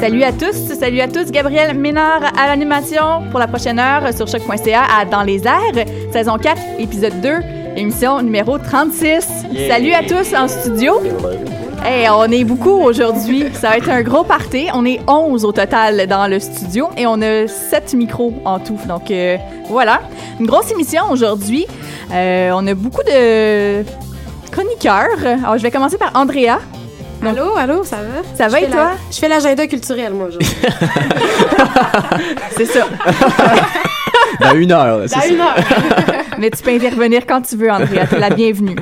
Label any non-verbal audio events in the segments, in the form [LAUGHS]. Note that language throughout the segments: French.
Salut à tous, salut à tous. Gabriel Ménard à l'animation pour la prochaine heure sur choc.ca à Dans les airs, saison 4, épisode 2, émission numéro 36. Salut à tous en studio. Hey, on est beaucoup aujourd'hui. Ça va être un gros party. On est 11 au total dans le studio et on a 7 micros en tout. Donc euh, voilà, une grosse émission aujourd'hui. Euh, on a beaucoup de chroniqueurs. Alors, je vais commencer par Andrea. Donc- Allô, allô, ça va? Ça va Je et toi? la- Je fais l'agenda culturel, moi, aujourd'hui. [LAUGHS] C'est ça. [LAUGHS] Dans une heure, c'est Dans une heure. Mais tu peux intervenir quand tu veux, Andrea. T'es la bienvenue.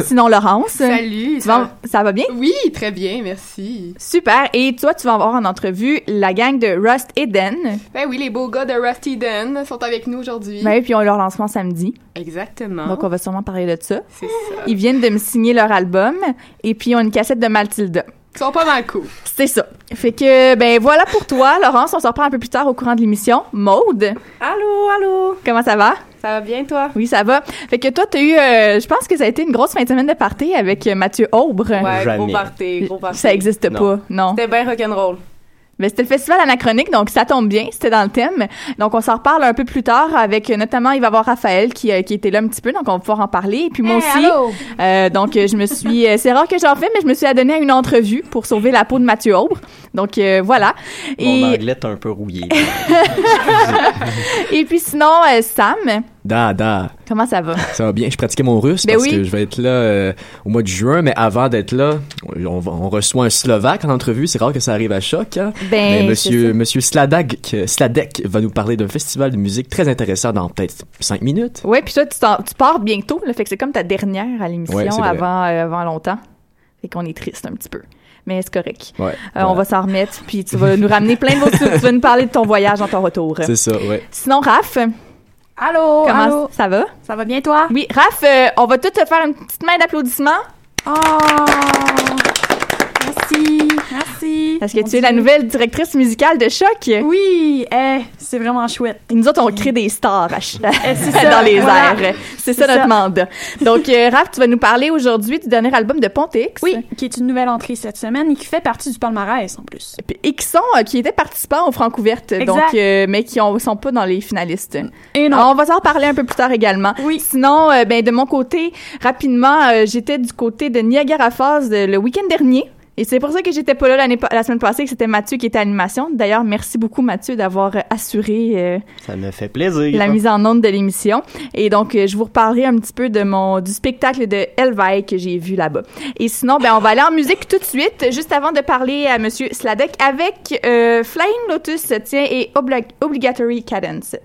Sinon, Laurence. Salut, ça vas- ça va bien? Oui, très bien, merci. Super. Et toi, tu vas avoir en entrevue la gang de Rust Eden. Ben oui, les beaux gars de Rusty Den sont avec nous aujourd'hui. Ben, puis on leur lancement samedi. Exactement. Donc, on va sûrement parler de ça. C'est ça. Ils viennent de me signer leur album. Et puis, ils ont une cassette de Mathilda. Ils sont pas mal cool. C'est ça. Fait que, ben voilà pour toi, Laurence. On se reprend un peu plus tard au courant de l'émission. Maude, Allô, allô. comment ça va? Ça va bien, toi? Oui, ça va. Fait que toi, t'as eu, euh, je pense que ça a été une grosse fin de semaine de party avec euh, Mathieu Aubre. Ouais, Jamais. gros party, gros party. Ça existe Non. pas, non. C'était bien rock'n'roll. Ben, c'était le festival anachronique, donc ça tombe bien, c'était dans le thème. Donc on s'en reparle un peu plus tard avec notamment il va y avoir Raphaël qui, euh, qui était là un petit peu, donc on va pouvoir en parler. Et puis moi Hey, aussi, euh, donc je me suis, euh, c'est rare que j'en fais, mais je me suis adonnée à une entrevue pour sauver la peau de Mathieu Aubre. Donc euh, voilà. Mon Et, anglais est un peu rouillé. [LAUGHS] et puis sinon euh, Sam, Da, da. comment ça va? Ça va bien. Je pratiquais mon russe Ben parce oui. que je vais être là euh, au mois de juin, mais avant d'être là, on, reçoit un Slovaque en entrevue. C'est rare que ça arrive à choc. Hein? Ben mais monsieur, monsieur Sladak, Sladek va nous parler d'un festival de musique très intéressant dans peut-être cinq minutes. Ouais, puis toi tu, pars bientôt, là, fait que c'est comme ta dernière à l'émission Ouais, avant euh, avant longtemps. Fait qu'on est triste un petit peu. Mais c'est correct. Ouais. Euh, voilà. On va s'en remettre, puis tu vas nous ramener plein de choses. Tu vas nous parler de ton voyage en ton retour. C'est ça, ouais. Sinon, Raph, Allô, comment allô? ça va? Ça va bien, toi? Oui, Raph, euh, on va tout te faire une petite main d'applaudissement Oh! Merci, merci. parce que tu es la nouvelle directrice musicale de Choc. Oui, eh, c'est vraiment chouette. Et nous autres, on crée des stars à Eh, [LAUGHS] ça, dans les voilà. airs. C'est ça C'est notre ça. mandat. Donc, euh, Raph, tu vas nous parler aujourd'hui du dernier album de Pontex. Oui, qui est une nouvelle entrée cette semaine et qui fait partie du palmarès en plus. Et qui sont, euh, qui étaient participants aux Francouvertes, donc, euh, mais qui ont, sont pas dans les finalistes. Et Alors, on va s'en reparler un peu plus tard également. Oui. Sinon, euh, ben, de mon côté, rapidement, euh, j'étais du côté de Niagara Falls euh, le week-end dernier. Et c'est pour ça que j'étais pas là la semaine passée, que c'était Mathieu qui était à l'animation. D'ailleurs, merci beaucoup Mathieu d'avoir euh, assuré euh, ça me fait plaisir. La mise en onde de l'émission. Et donc euh, je vous reparlerai un petit peu de mon du spectacle de Elvaï que j'ai vu là-bas. Et sinon ben on va aller en musique tout de suite juste avant de parler à monsieur Sladek avec Flying Lotus tiens et Obligatory Cadence.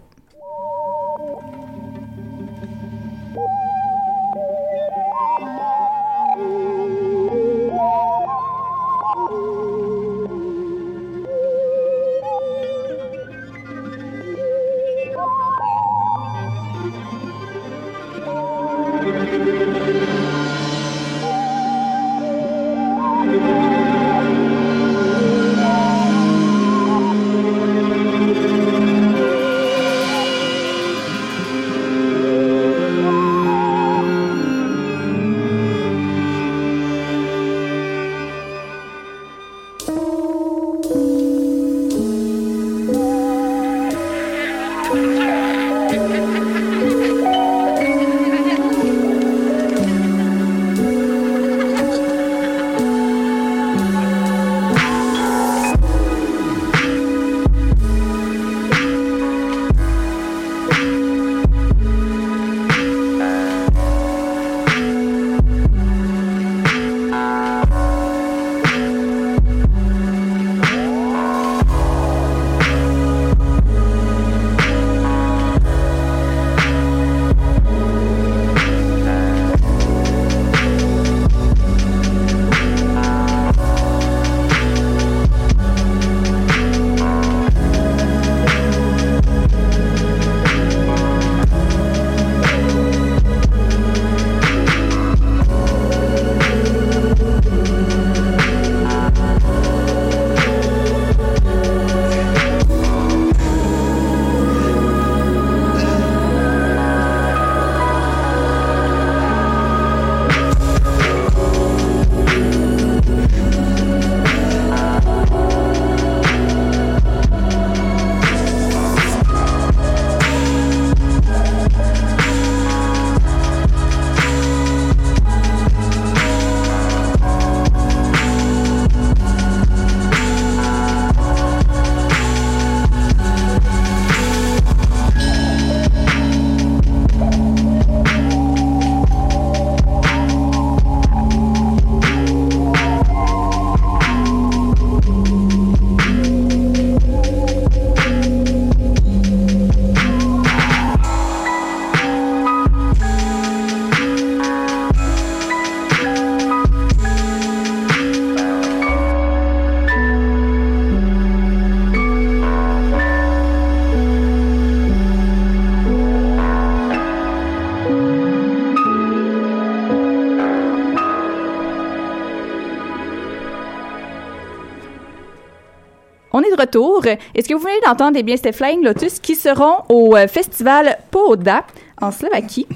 Retour. Est-ce que vous venez d'entendre, eh bien, c'était Flying Lotus qui seront au euh, festival Poda en Slovaquie.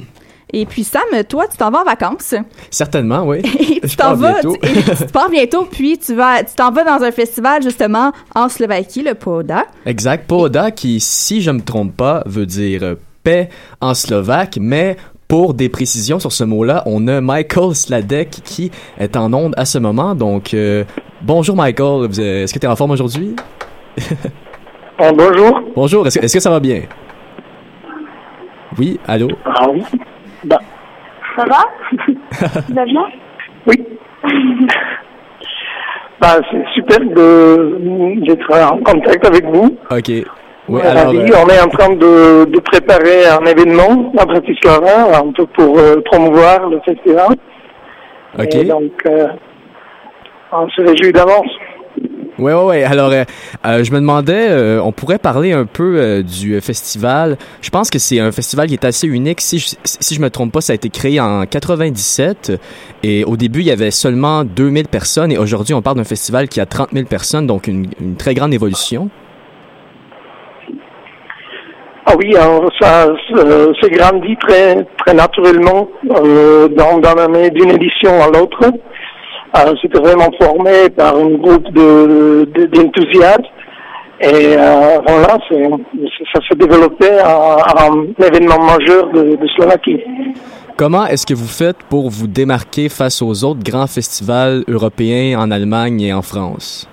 Et puis Sam, toi, tu t'en vas en vacances. Certainement, oui. [LAUGHS] Et tu t'en pars vas, bientôt. tu, et tu pars bientôt, puis tu vas, tu t'en vas dans un festival justement en Slovaquie, le Poda. Exact. Poda, qui, si je me trompe pas, veut dire euh, paix en slovaque, mais pour des précisions sur ce mot-là, on a Michael Sladek qui est en onde à ce moment. Donc, euh, bonjour Michael. Est-ce que tu es en forme aujourd'hui? Ah, [LAUGHS] bonjour. Bonjour. Est-ce que, est-ce que ça va bien? Oui, allô? Ah oui. Bah, Ça va? [LAUGHS] Bien? Oui. [LAUGHS] bah, c'est super de, d'être en contact avec vous. OK. Oui, Euh, alors, euh, On est en train de, de préparer un événement à Bratislava, un peu pour euh, promouvoir le festival. OK. Et donc, euh, on se réjouit d'avance. Ouais, ouais. Alors, euh, euh, je me demandais, euh, on pourrait parler un peu euh, du festival. Je pense que c'est un festival qui est assez unique. Si je, si je me trompe pas, ça a été créé en 97 et au début, il y avait seulement 2000 personnes et aujourd'hui, on parle d'un festival qui a 30 000 personnes, donc une, une très grande évolution. Ah oui, ça s'est grandi très très naturellement d'une édition à l'autre. Euh, C'était vraiment formé par un groupe de de- d'enthousiastes et euh, voilà, ça s'est développé en, en événement majeur de, de Slovaquie. Comment est-ce que vous faites pour vous démarquer face aux autres grands festivals européens en Allemagne et en France?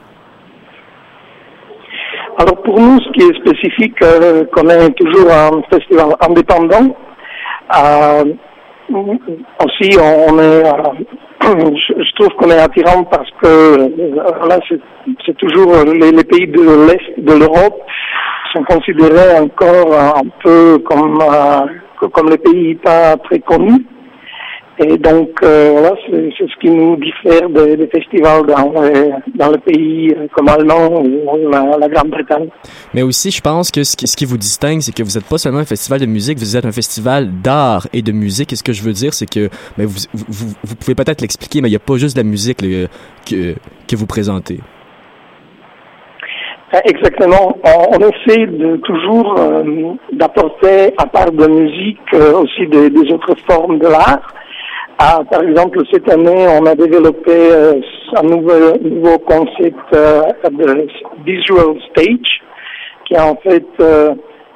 Alors pour nous, ce qui est spécifique, euh, qu'on est toujours un festival indépendant. Euh, aussi, on est, euh, [CLEARS THROAT] je, trouve qu'on est attirant parce que euh, voilà, c'est toujours euh, les, les pays de l'est de l'Europe sont considérés encore un peu comme comme les pays pas très connus. Et donc euh, voilà, c'est ce qui nous diffère des, des festivals dans les, dans les pays euh, comme Allemand ou la, la Grande-Bretagne. Mais aussi, je pense que ce qui, ce qui vous distingue, c'est que vous n'êtes pas seulement un festival de musique, vous êtes un festival d'art et de musique. Et ce que je veux dire, c'est que mais vous, vous, vous- vous pouvez peut-être l'expliquer, mais il n'y a pas juste de la musique que, que vous présentez. Euh, Exactement. On, on essaie de toujours euh, d'apporter, à part de musique, euh, aussi des, des autres formes de l'art. Ah, par exemple, cette année, on a développé euh, un nouveau, concept euh, de visual stage, qui est en fait euh,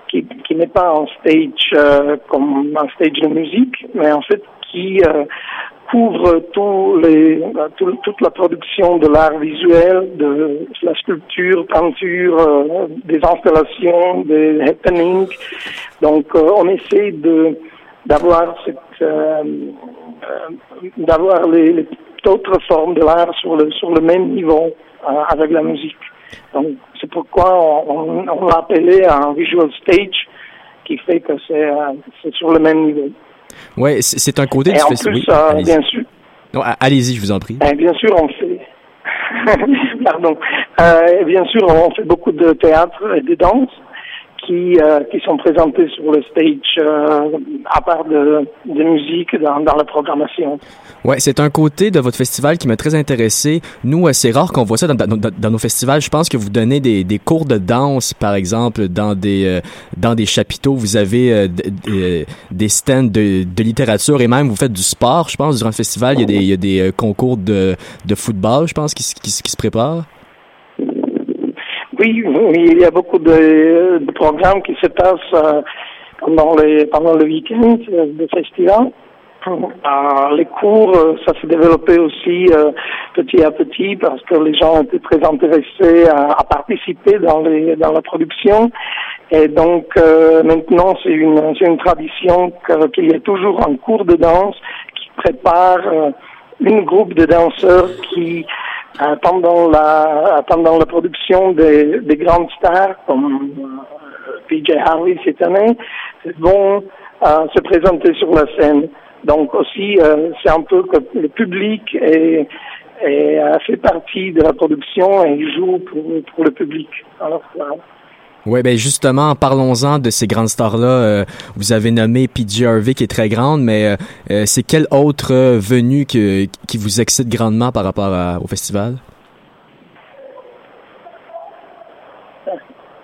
qui, n'est pas un stage comme un stage de musique, mais en fait qui couvre tous les, tout, toute la production de l'art visuel, de la sculpture, peinture, des installations, des happenings. Donc, on essaie de d'avoir cette d'avoir les, les d'autres formes de l'art sur le sur le même niveau euh, avec la musique. Donc, c'est pourquoi on, on, on l'a appelé un visual stage, qui fait que c'est euh, c'est sur le même niveau. Ouais, c'est un côté Et du en festival. plus, oui, euh, allez-y. bien sûr, Non, allez-y, je vous en prie. Ben, bien sûr, on fait. [LAUGHS] Pardon. Euh, bien sûr, on fait beaucoup de théâtre et de danse qui euh, qui sont présentés sur le stage euh, à part de, de musique dans, dans la programmation. Ouais, c'est un côté de votre festival qui m'a très intéressé. Nous, euh, c'est rare qu'on voit ça dans, nos festivals. Je pense que vous donnez des, des cours de danse, par exemple, dans des dans des chapiteaux. Vous avez euh, d- d- des stands de, de littérature et même vous faites du sport. Je pense durant le festival, il y a des, des concours de, de football, je pense, qui, qui, qui se préparent. Oui, il y a beaucoup de, programmes qui se passent euh, pendant les pendant le week-end euh, de festival. Euh, les cours, ça s'est développé aussi petit à petit parce que les gens étaient très intéressés à, participer dans les dans la production. Et donc maintenant, c'est une une tradition qu'il y a toujours un cours de danse qui prépare une groupe de danseurs qui pendant la pendant la production des, des grandes stars comme euh, PJ Harvey cette année vont euh, se présenter sur la scène. Donc aussi euh, c'est un peu que le public est, est, euh, fait partie de la production et joue pour, pour le public. Alors voilà. Ouais, ben justement, parlons-en de ces grandes stars-là. Euh, vous avez nommé PG Harvey qui est très grande, mais euh, euh, c'est quelle autre venue que, qui vous excite grandement par rapport à- au festival?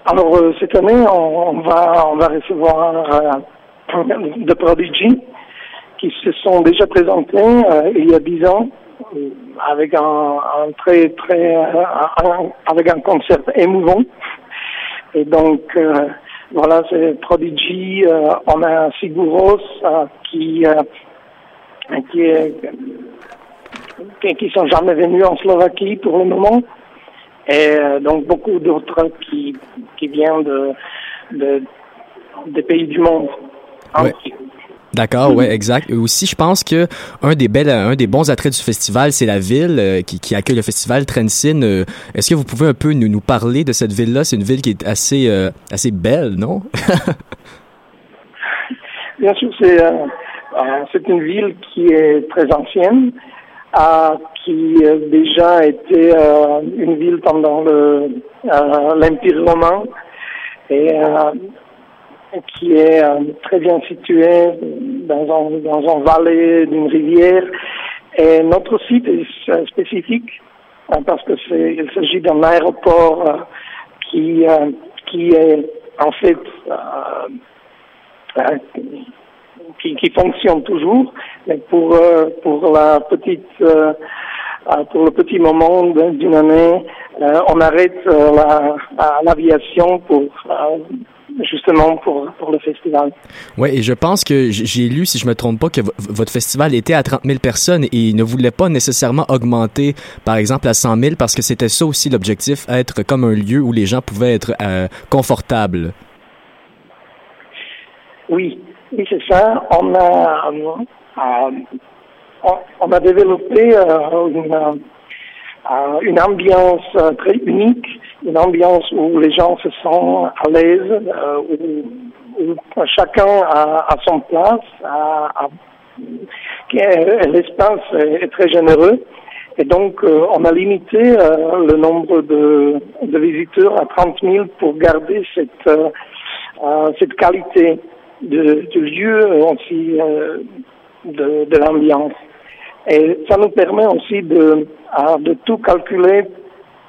Alors cette année, on, va on va recevoir de Prodigy qui se sont déjà présentés il y a dix ans avec un, très très avec un concert émouvant. Et donc euh, voilà, c'est Prodigy. euh, on a Siguros euh, qui euh, qui est qui, qui sont jamais venus en Slovaquie pour le moment. Et euh, donc beaucoup d'autres qui, qui viennent de, de, des pays du monde. Ouais. D'accord, ouais, exact. Et aussi, je pense que un des belles, un des bons attraits du festival, c'est la ville euh, qui, qui accueille le festival Trensin. Euh, Est-ce que vous pouvez un peu nous, nous parler de cette ville-là? C'est une ville qui est assez, euh, assez belle, non? [LAUGHS] Bien sûr, c'est c'est une ville qui est très ancienne, qui a déjà été une ville pendant le l'Empire romain et qui est euh, très bien située dans un dans un vallée d'une rivière. Et notre site est spécifique euh, parce que c'est il s'agit d'un aéroport euh, qui euh, qui est en fait qui, qui fonctionne toujours, mais pour pour la petite pour le petit moment d'une année, on arrête la- la- l'aviation pour justement pour pour le festival. Ouais, et je pense que j'ai lu, si je me trompe pas, que vo- votre festival était à 30 000 personnes et il ne voulait pas nécessairement augmenter, par exemple, à 100 000 parce que c'était ça aussi l'objectif, être comme un lieu où les gens pouvaient être euh, confortables. Oui, oui c'est ça. On a euh, on, on a développé euh, une euh, une ambiance euh, très unique, une ambiance où les gens se sentent à l'aise, euh, où, chacun a, son place, l'espace est, très généreux. Et donc, on a limité le nombre de, visiteurs à 30 000 pour garder cette, cette qualité de lieu aussi de l'ambiance. Et ça nous permet aussi de, à- de tout calculer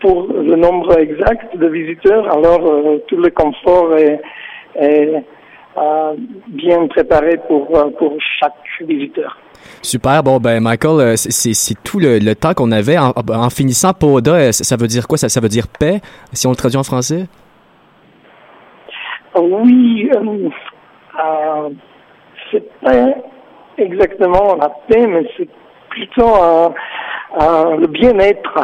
pour le nombre exact de visiteurs. Alors, euh, tout le confort est, est euh, bien préparé pour, euh, pour chaque visiteur. Super. Bon, ben, Michael, euh, c'est- tout le, le temps qu'on avait. En, en finissant, Poda, ça ça veut dire quoi? Ça, ça veut dire paix, si on le traduit en français? Oui, euh, euh, c'est pas exactement la paix, mais c'est plutôt euh, le bien-être,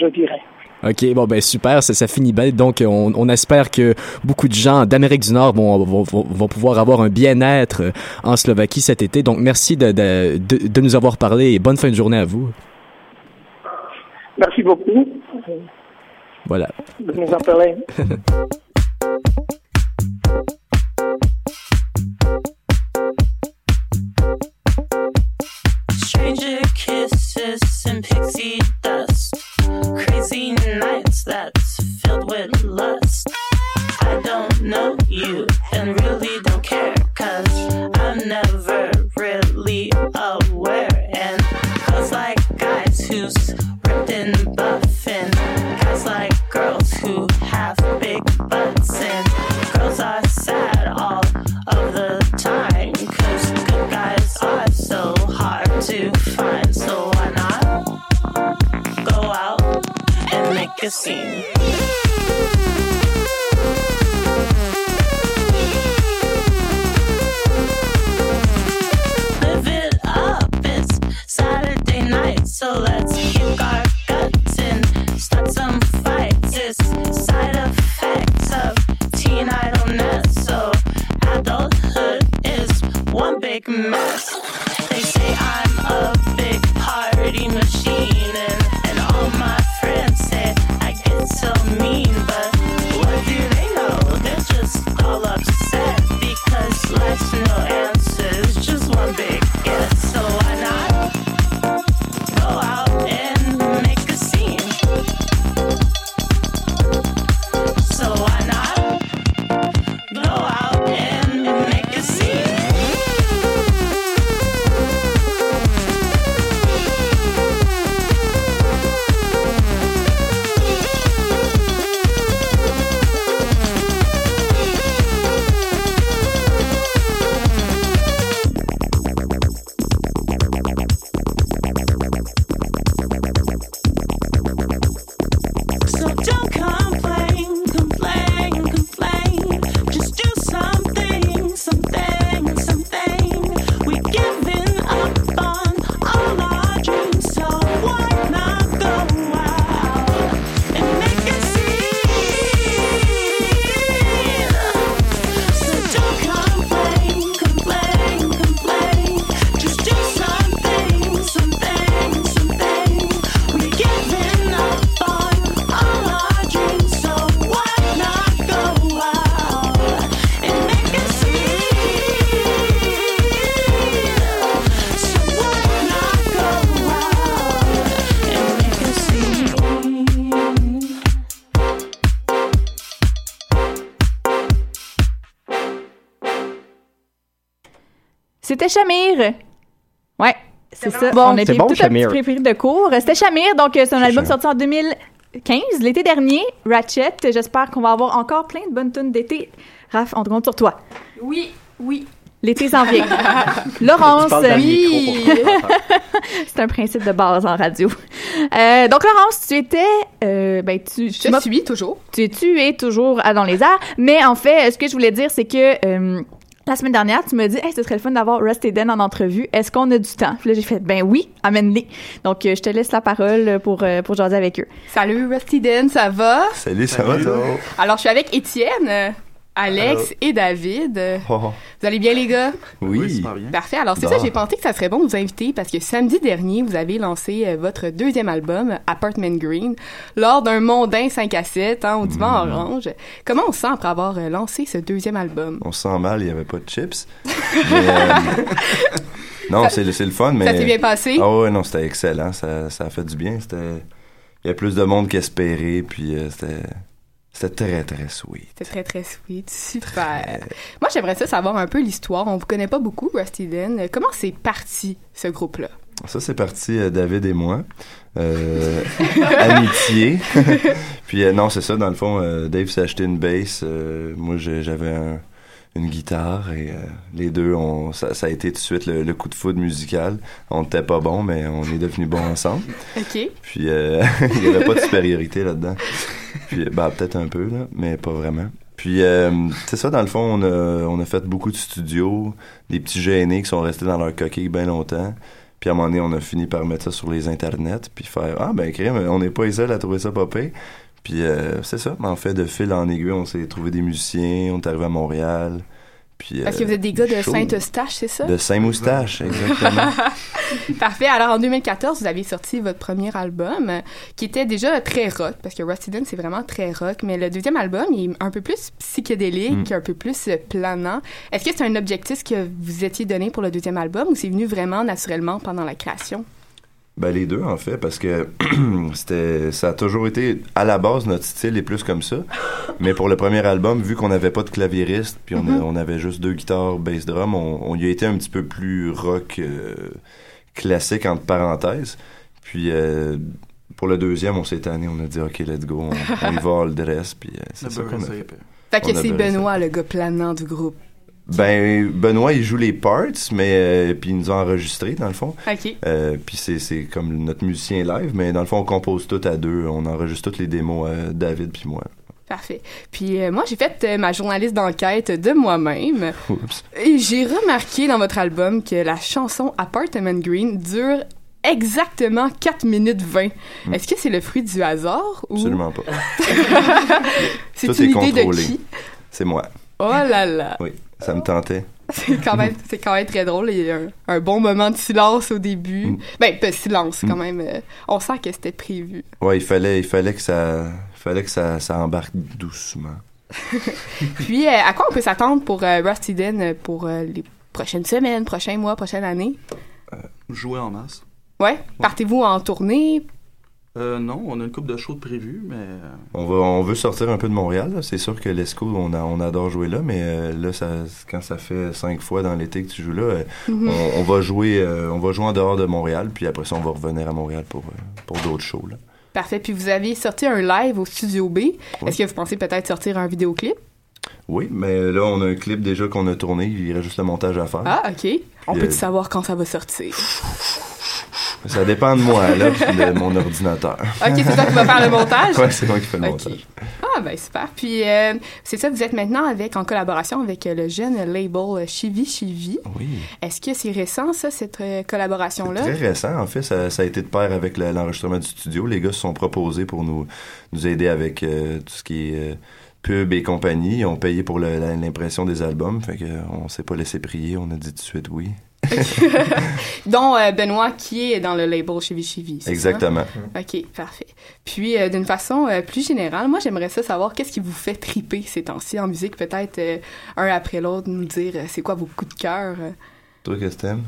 je dirais. OK, bon, ben super, ça, ça finit belle. Donc, on, on espère que beaucoup de gens d'Amérique du Nord vont, vont, vont- pouvoir avoir un bien-être euh, en Slovaquie cet été. Donc, merci de, de, de, de nous avoir parlé et bonne fin de journée à vous. Merci beaucoup Voilà. de nous en parler. [LAUGHS] Stranger kisses and pixie dust. Crazy nights that's filled with lust. I don't know to find. So why not go out and make a scene? C'était Chamir. Ouais, c'est ça. bon. On a bon, tout Shamir. un petit pré de cours. C'était Chamir, donc euh, c'est un album sorti en 2015, l'été dernier. Ratchet. J'espère qu'on va avoir encore plein de bonnes tunes d'été. Raph, on te compte sur toi. Oui, oui. L'été s'en vient. [LAUGHS] Laurence. Tu Oui. [LAUGHS] C'est un principe de base en radio. Euh, donc, Laurence, tu étais. euh, ben, tu, tu Je m'as- suis toujours. tu, tu es toujours à Dans les airs. Mais en fait, ce que je voulais dire, c'est que euh, la semaine dernière, tu m'as dit, hey, ce serait le fun d'avoir Rusty Den en entrevue. Est-ce qu'on a du temps? Puis là, j'ai fait, ben oui, amène-les. Donc, euh, je te laisse la parole pour, euh, pour jaser avec eux. Salut Rusty Den, ça va? Salut, ça va toi? Alors, je suis avec Étienne, euh, Alex et David. Oh, Vous allez bien, les gars? oui. super bien. Parfait. Alors, c'est ça, j'ai pensé que ça serait bon de vous inviter parce que samedi dernier, vous avez lancé euh, votre deuxième album, Apartment Green, lors d'un mondain 5 à 7 hein, au divan Mm. orange. Comment on se sent après avoir euh, lancé ce deuxième album? On se sent mal, il n'y avait pas de chips. [LAUGHS] Mais, euh, non, c'est le, fun, mais. Ça s'est bien passé? Ah ouais, non, c'était excellent. Ça, ça a fait du bien. C'était. Il y a plus de monde qu'espéré, puis euh, c'était. C'était très, très sweet. C'est très, très sweet. Super. Moi, j'aimerais ça savoir un peu l'histoire. On vous connaît pas beaucoup, Rusty Den. Comment c'est parti, ce groupe-là? Ça, c'est parti, euh, David et moi. Euh, [LAUGHS] amitié. [LAUGHS] puis euh, non, c'est ça, dans le fond, euh, Dave s'est acheté une bass. moi, j'avais un- une guitare et euh, les deux, on, ça, ça a été tout de suite le, le coup de foudre musical. On n'était pas bons, mais on est devenus bons ensemble. [LAUGHS] OK. Puis euh, [LAUGHS] il n'y avait pas de supériorité là-dedans. Puis bah peut-être un peu là, mais pas vraiment. Puis euh, c'est ça, dans le fond, on a, on a fait beaucoup de studios, des petits gênés qui sont restés dans leur coquille bien longtemps. Puis à un moment donné, on a fini par mettre ça sur les internets, puis faire ah ben crème, on n'est pas les seuls à trouver ça pire. Puis euh, c'est ça, en fait, de fil en aiguille, on s'est trouvé des musiciens, on est arrivé à Montréal. Puis, Parce que euh, vous êtes des gars de. Saint-Eustache, c'est ça? De Saint-Moustache, exactement. [LAUGHS] Parfait. Alors, en 2014, vous avez sorti votre premier album, euh, qui était déjà très rock, parce que Rusty Dunn, c'est vraiment très rock, mais le deuxième album, il est un peu plus psychédélique, Mm. un peu plus euh, planant. Est-ce que c'est un objectif que vous étiez donné pour le deuxième album, ou c'est venu vraiment naturellement pendant la création? Ben les deux en fait parce que [CLEARS THROAT] c'était ça a toujours été à la base notre style est plus comme ça mais pour le premier album vu qu'on n'avait pas de claviériste puis on, a- Mhm. on avait juste deux guitares bass drum on, on y a été un petit peu plus rock euh, classique entre parenthèses puis euh, pour le deuxième on s'est tanné on a dit ok let's go on, on y va all dress puis euh, c'est Le ça qu'on a fait que c'est ça. Benoît, le gars planant du groupe. Ben Benoît il joue les parts mais euh, puis il nous a enregistré dans le fond OK. Euh, puis c'est comme notre musicien live mais dans le fond on compose tout à deux on enregistre toutes les démos euh, David puis moi Parfait. Puis moi, j'ai fait ma journaliste d'enquête de moi-même. Et j'ai remarqué dans votre album que la chanson Apartment Green dure exactement 4 minutes 20. Est-ce que c'est le fruit du hasard ou? Hmm. absolument pas [LAUGHS] c'est une idée de qui? c'est moi Oh là là! oui ça me tentait [LAUGHS] C'est quand même, c'est quand même très drôle. Il y a un, un bon moment de silence au début. Mm. Ben, pas silence quand Mm. même. euh, on sent que c'était prévu. ouais il fallait il fallait que ça il fallait que ça, ça embarque doucement [LAUGHS] Puis, euh, à quoi on peut s'attendre pour euh, Rusty Den pour euh, les prochaines semaines, prochains mois, prochaines années? Jouer en masse. Ouais? Partez-vous en tournée? Euh, non, on a une coupe de shows de prévu, mais euh, on va on veut sortir un peu de Montréal là. c'est sûr que l'Esco on a, on adore jouer là mais euh, là ça quand ça fait cinq fois dans l'été que tu joues là euh, Mhm. on, on va jouer euh, on va jouer en dehors de Montréal puis après ça on va revenir à Montréal pour euh, pour d'autres shows là Parfait. Puis, vous avez sorti un live au Studio B. Est-ce que vous pensez peut-être sortir un vidéoclip? oui mais là on a un clip déjà qu'on a tourné il reste juste le montage à faire Ah, OK. On Puis, peut euh, savoir quand ça va sortir? Ça dépend de moi, là, puis de mon ordinateur. OK, c'est toi qui vas faire le montage? Ouais, c'est moi qui fais le montage. Ah, ben super. Puis, euh, c'est ça, vous êtes maintenant avec, en collaboration avec euh, le jeune label euh, Chivi Chivi. Oui. Est-ce que c'est récent, ça, cette euh, collaboration-là? Très récent, en fait, ça, ça a été de pair avec le- l'enregistrement du studio. Les gars se sont proposés pour nous, nous aider avec euh, tout ce qui est euh, pub et compagnie. Ils ont payé pour l'impression des albums, fait que euh, on s'est pas laissé prier, on a dit tout de suite oui. [LAUGHS] Dont euh, Benoît, qui est dans le label Chivi Chivi. c'est ça? Exactement. OK, parfait. Puis, euh, d'une façon euh, plus générale, moi, j'aimerais ça savoir qu'est-ce qui vous fait triper ces temps-ci en musique? Peut-être euh, un après l'autre, nous dire c'est quoi vos coups de cœur. Toi, qu'est-ce que t'aimes?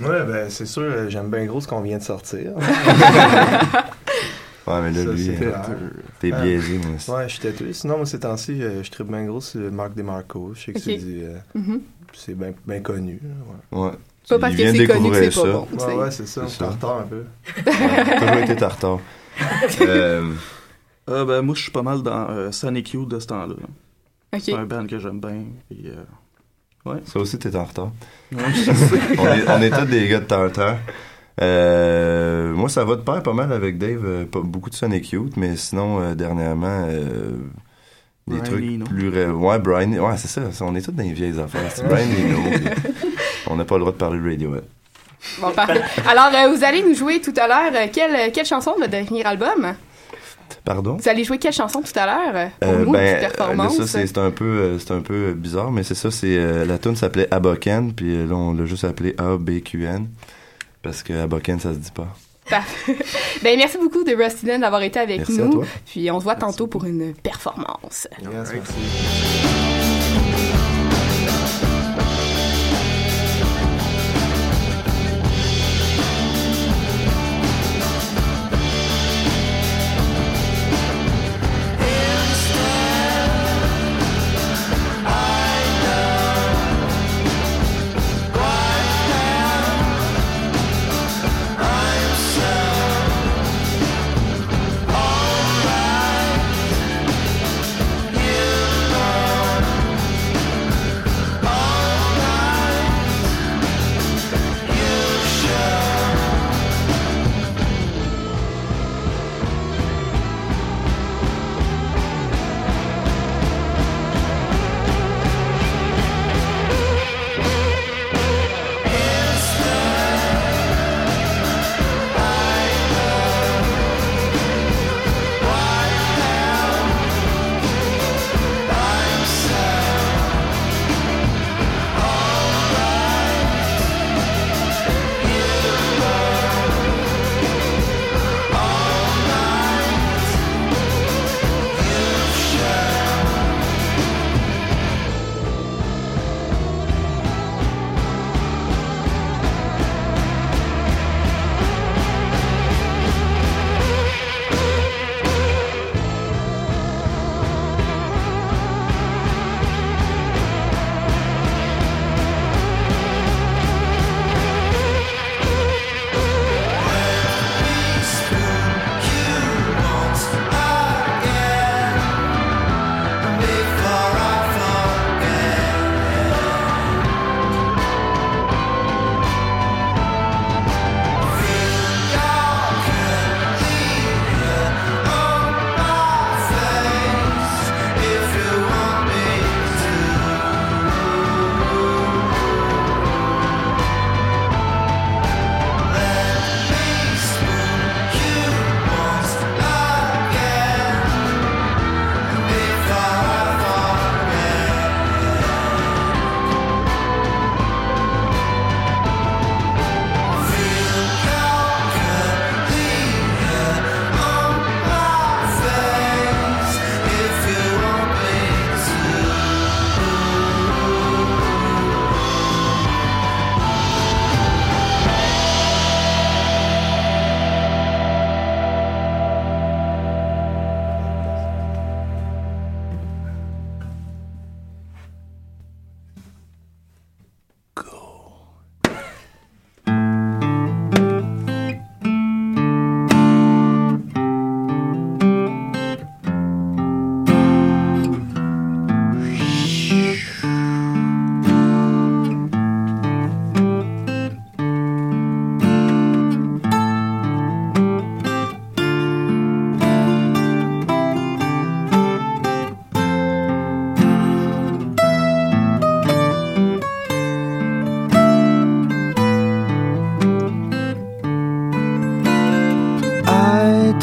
Ouais, ben c'est sûr, j'aime bien gros ce qu'on vient de sortir. [LAUGHS] Ouais, mais là, Ça, lui, euh, t'es Ah. biaisé, moi aussi. Ouais, je suis têtu. Sinon, moi, ces temps-ci, je tripe bien gros sur Marc DeMarco. Je sais que Ok. c'est du, euh, Mhm. C'est bien bien connu. là, Ouais. Ouais. Pas parce Il que vient de c'est connu que découvrir c'est pas ça. bon. tu sais. Ouais, ouais, c'est ça. Retard un peu. Ouais, toujours été tartare. [LAUGHS] Euh, euh, ben, moi, je suis pas mal dans euh, Sonic Youth de ce temps-là. C'est un band que j'aime bien. puis, euh, ouais. ça aussi, t'es en retard. Ouais, je sais. [LAUGHS] on, est, on est tous des gars de tartare. Euh, moi, ça va de pair pas mal avec Dave. euh, pas beaucoup de Sonic Youth, mais sinon, euh, dernièrement, euh, des Brian trucs plus... ré- Ouais, Brian... Ouais, c'est ça. On est tous dans les vieilles affaires. C'est Brian [LAUGHS] puis on n'a pas le droit de parler de Radiohead. Bon, parfait. Alors, euh, vous allez nous jouer tout à l'heure euh, quelle, euh, quelle chanson de votre dernier album? Pardon? Vous allez jouer quelle chanson tout à l'heure euh, pour Euh, nous, une ben, petite performance? là, ça, c'est un peu, euh, c'est un peu bizarre, mais c'est ça, c'est, euh, la tune s'appelait Aboken, puis euh, là, on l'a juste appelé A-B-Q-N, parce que Aboken, ça se dit pas. Parfait. [LAUGHS] ben, merci beaucoup de Rusty Lynn d'avoir été avec Merci à nous. toi. Puis on se voit tantôt pour une performance. Yes, merci.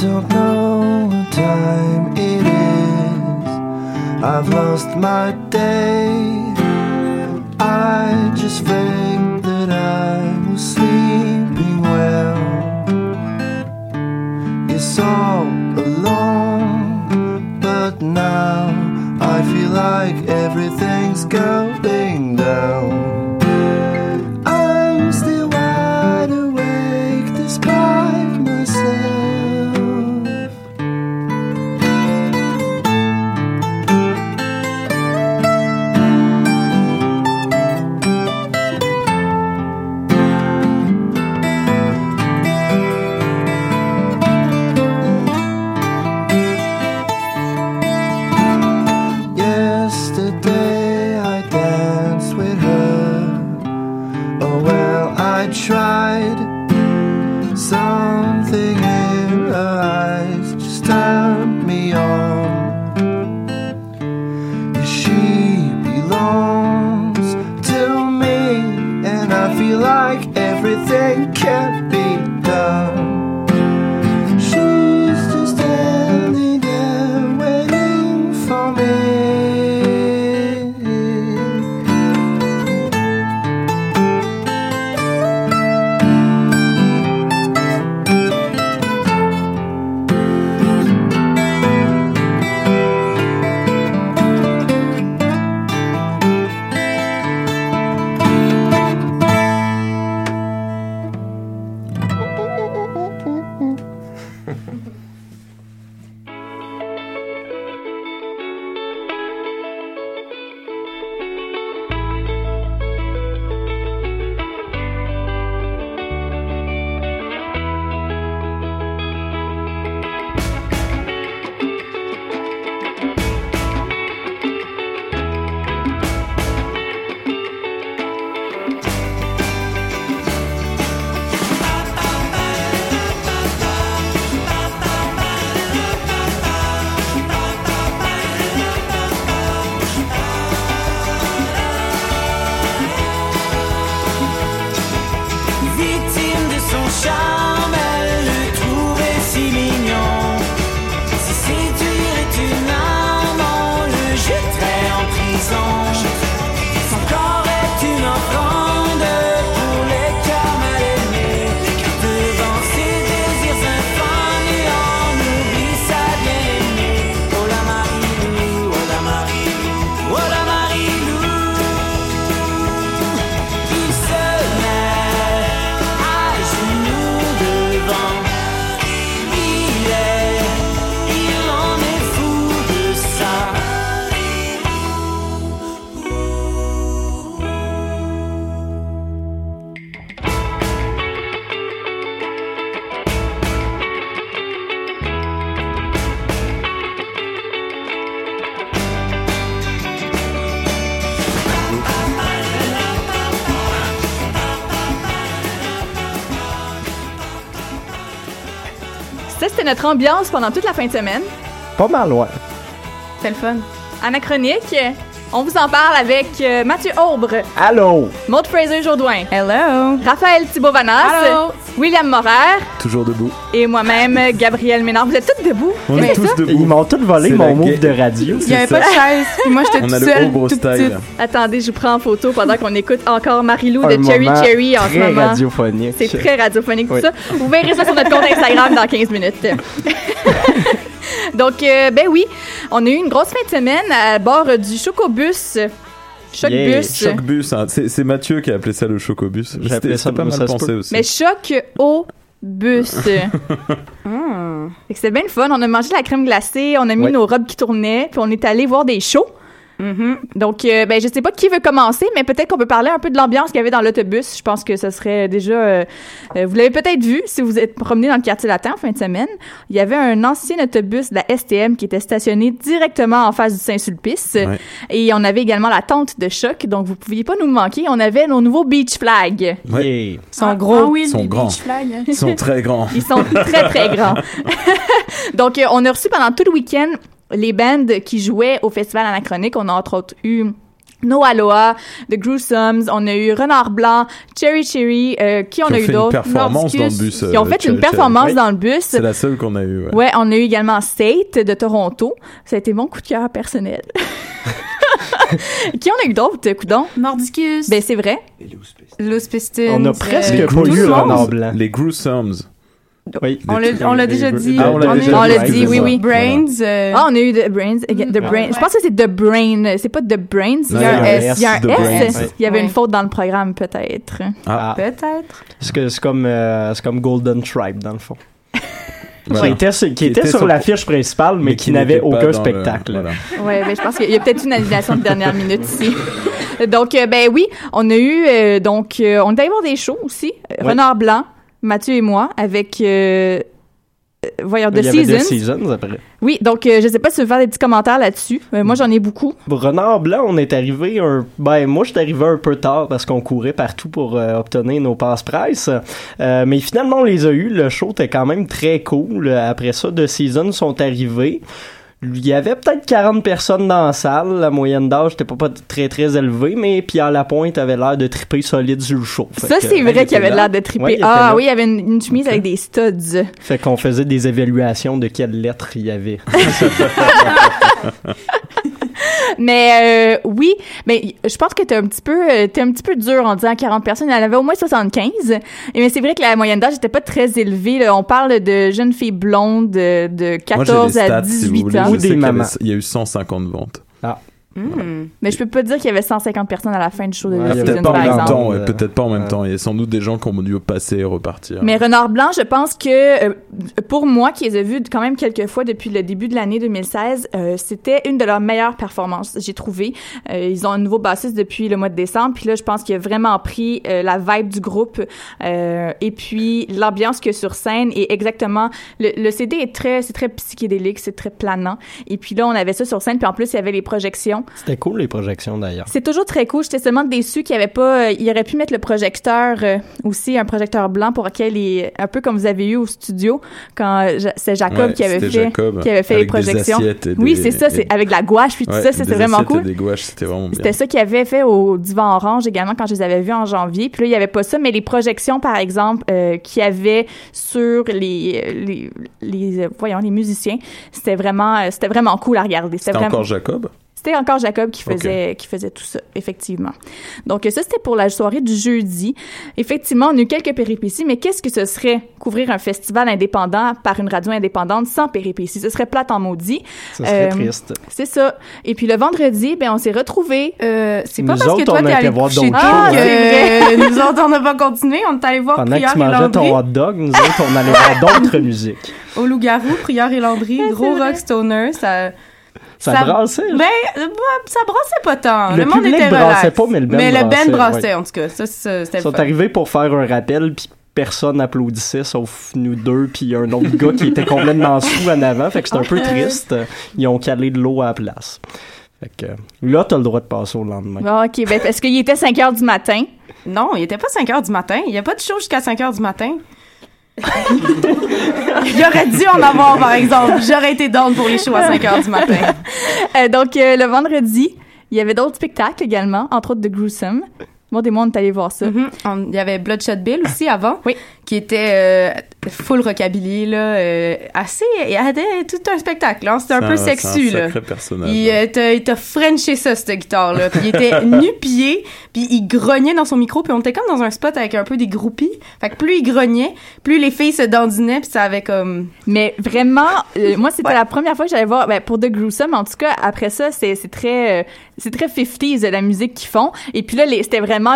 don't know what time it is. I've lost my day. I just faked that I was sleeping well. It's all alone, but now I feel like everything's gone. Notre ambiance pendant toute la fin de semaine. Pas mal, ouais. C'était le fun. Anachronique, on vous en parle avec euh, Mathieu Aubre, Allô? Maud Fraser Jourdouin. Hello. Raphaël Thibault Vanas. William Morer. Toujours debout. Et moi-même, Gabrielle Ménard. Vous êtes toutes debout? On est c'est tous ça? debout. Ils m'ont tous volé C'est mon move de radio. Il y avait C'est pas de chaise, puis moi j'étais toute seule, toute style. Attendez, je vous prends en photo pendant qu'on écoute encore Marilou de Cherry Cherry en ce très moment. radiophonique. C'est très radiophonique tout Oui. ça. Vous verrez ça sur notre compte Instagram dans 15 minutes. [LAUGHS] Donc, euh, ben oui, on a eu une grosse fin de semaine à bord du Chocobus. Chocbus. Chocbus, hein. c'est c'est Mathieu qui a appelé ça le chocobus. J'ai appelé C'était ça- pas mal pensé aussi. Mais choc au bus. [LAUGHS] C'était bien le fun. On a mangé la crème glacée, on a mis nos robes qui tournaient, puis on est allé voir des shows. Mhm. Donc, euh, ben, je sais pas qui veut commencer, mais peut-être qu'on peut parler un peu de l'ambiance qu'il y avait dans l'autobus. Je pense que ce serait déjà. euh, euh, vous l'avez peut-être vu si vous êtes promené dans le quartier latin en fin de semaine. Il y avait un ancien autobus de la STM qui était stationné directement en face du Saint-Sulpice. Ouais. Et on avait également la tente de choc, donc vous pouviez pas nous manquer. On avait nos nouveaux beach flags. Ouais. Yeah. Ils sont Ah, gros. ah oui, Ils sont les grands. beach flags. Ils sont très grands. Ils sont très, très grands. [LAUGHS] [LAUGHS] Donc, euh, on a reçu pendant tout le week-end les bands qui jouaient au Festival Anachronique. On a entre autres eu No Aloha, The Gruesomes, on a eu Renard Blanc, Cherry Cherry, euh, qui on Qui ont a eu fait une d'autres? performance dans le bus, Qui ont euh, fait Cherry une performance dans le bus. C'est la seule qu'on a eue. Ouais. Ouais, on a eu également State de Toronto. Ça a été mon coup de cœur personnel. [LAUGHS] qui on a eu d'autres, coudon? Mordicus. Ben, c'est vrai. Loose Pistons. On a euh, presque Les pas eu. Renard Blanc. Les Gruesomes. Oui. On l'a- on l'a déjà dit. Ah, on l'a déjà l'a dit, dit, oui, oui. Voilà. Brains. euh, Ah, on a eu The Brains. The Brain. Je pense que c'est The Brain. C'est pas The Brains. Il y a un S. Il y a un S. Il y avait une faute dans le programme, peut-être. Ah. Peut-être. C'est que- c'est comme, euh, c'est comme Golden Tribe, dans le fond. Voilà. [LAUGHS] Qui était, sur- qui Qui était était sur sur- l'affiche principale, mais, mais qui, qui n'avait aucun dans le- spectacle. voilà. Ouais, ben, je pense qu'il y a peut-être une annulation de dernière minute ici. [LAUGHS] Donc, euh, ben oui, on a eu, euh, donc, euh, on est allé voir des shows aussi. Ouais. Renard Blanc, Mathieu et moi, avec, euh, euh, voyons, The Il y avait Seasons. The Seasons après. Oui, donc, euh, je sais pas si tu veux faire des petits commentaires là-dessus. Euh, moi, j'en ai beaucoup. Renard Blanc, on est arrivé un. Ben, moi, je suis arrivé un peu tard parce qu'on courait partout pour euh, obtenir nos passe-presse. Euh, mais finalement, on les a eus. Le show était quand même très cool. Après ça, The Seasons sont arrivés. Il y avait peut-être 40 personnes dans la salle. La moyenne d'âge n'était pas, pas très très élevée, mais Pierre Lapointe avait l'air de triper solide sur le show. Fait Ça, c'est euh, vrai il qu'il avait l'air de triper. Ouais, ah oui, il y avait une, une chemise avec des studs. Fait qu'on faisait des évaluations de quelles lettres il y avait. [LAUGHS] Mais euh, oui, mais je pense que t'es un petit peu euh, t'es un petit peu dur en disant 40 personnes, il y en avait au moins 75. Et mais c'est vrai que la moyenne d'âge n'était pas très élevée. là. On parle de jeunes filles blondes de, de Moi, j'ai 14 les à stats, si vous 18 voulez. ans. Avait- Il y a eu 150 ventes. Ah. Mais je peux pas dire qu'il y avait 150 personnes à la fin du show de Ah, The Season, Peut-être pas en par même exemple. temps, ouais, peut-être pas en même temps. Il y a sans doute des gens qui ont dû passer et repartir. Mais Renard Blanc, je pense que euh, pour moi, qui les ai vus quand même quelques fois depuis le début de l'année 2016, euh, c'était une de leurs meilleures performances, j'ai trouvé. Euh, ils ont un nouveau bassiste depuis le mois de décembre, puis là, je pense qu'il a vraiment pris euh, la vibe du groupe euh, et puis l'ambiance qu'il y a sur scène est exactement... Le, le CD est très, c'est très psychédélique, c'est très planant. Et puis là, on avait ça sur scène, puis en plus, il y avait les projections. C'était cool les projections d'ailleurs. C'est toujours très cool. J'étais seulement déçue qu'il n'y avait pas. euh, il aurait pu mettre le projecteur euh, aussi, un projecteur blanc pour lequel il, un peu comme vous avez eu au studio quand euh, c'est Jacob Ouais, qui avait c'était fait, Jacob, qui avait fait les des projections. oui, c'est ça. C'est avec la gouache puis tout Ouais, ça. C'est vraiment cool. et des gouaches, c'était vraiment bien. C'était ça qu'il avait fait au Divan Orange également quand je les avais vus en janvier. Puis là, il n'y avait pas ça, mais les projections, par exemple, euh, qu'il y avait sur les, les, les, voyons, les musiciens, c'était vraiment, c'était vraiment cool à regarder. C'était vraiment... encore Jacob? C'était encore Jacob qui faisait, qui faisait tout ça, effectivement. Donc, ça, c'était pour la soirée du jeudi. Effectivement, on a eu quelques péripéties, mais qu'est-ce que ce serait couvrir un festival indépendant par une radio indépendante sans péripéties? Ce serait plate en maudit. Ça serait Euh, triste. C'est ça. Et puis le vendredi, ben, on s'est retrouvés. Euh, c'est pas Nous parce que autres, toi, on t'es a allé voir coucher Ah, que c'est [LAUGHS] nous autres, on n'a pas continué. On est allé voir Pendant que Prière tu mangeais ton hot dog, nous autres, on allait voir d'autres [LAUGHS] musiques. Au Loup-Garou, Prière et Landry, gros rock stoner, [LAUGHS] ça... Ça brassait, Ben, euh, ça brassait pas tant. Le Le, monde était brassait relax. pas, mais le band Mais le brassait, band brassait, ouais. en tout cas. Ça, Ils sont le fun. arrivés pour faire un rappel, puis personne applaudissait, sauf nous deux, puis un autre gars qui était complètement [LAUGHS] sous en avant, fait que c'était un peu triste. Ils ont calé de l'eau à la place. Fait que là, t'as le droit de passer au lendemain. Ah, OK, ben, parce qu'il était 5 heures du matin. [LAUGHS] Non, il était pas 5 heures du matin. Il n'y a pas de show jusqu'à 5 heures du matin. [LAUGHS] il aurait dû en avoir, par exemple. J'aurais été down pour les shows à 5 heures du matin. Euh, donc, euh, le vendredi, il y avait d'autres spectacles également, entre autres de Gruesome. Mois, on est allé voir ça. Mhm. On- Il y avait Bloodshot Bill aussi avant, Oui. qui était euh, full rockabilly, là, euh, assez... Il y avait tout un spectacle, hein. C'était un peu c'est sexu, un là. personnage. Il euh, t'a- il t'a frenché ça, cette guitare-là. Puis il était [LAUGHS] nu-pied, puis il grognait dans son micro, puis on était comme dans un spot avec un peu des groupies. Fait que plus il grognait, plus les filles se dandinaient, puis ça avait comme... Mais vraiment, euh, moi, c'était la première fois que j'allais voir, ben, pour The Gruesome, en tout cas, après ça, c'est c'est très, euh, c'est très 50s, euh, la musique qu'ils font. Et puis là, c'était vraiment,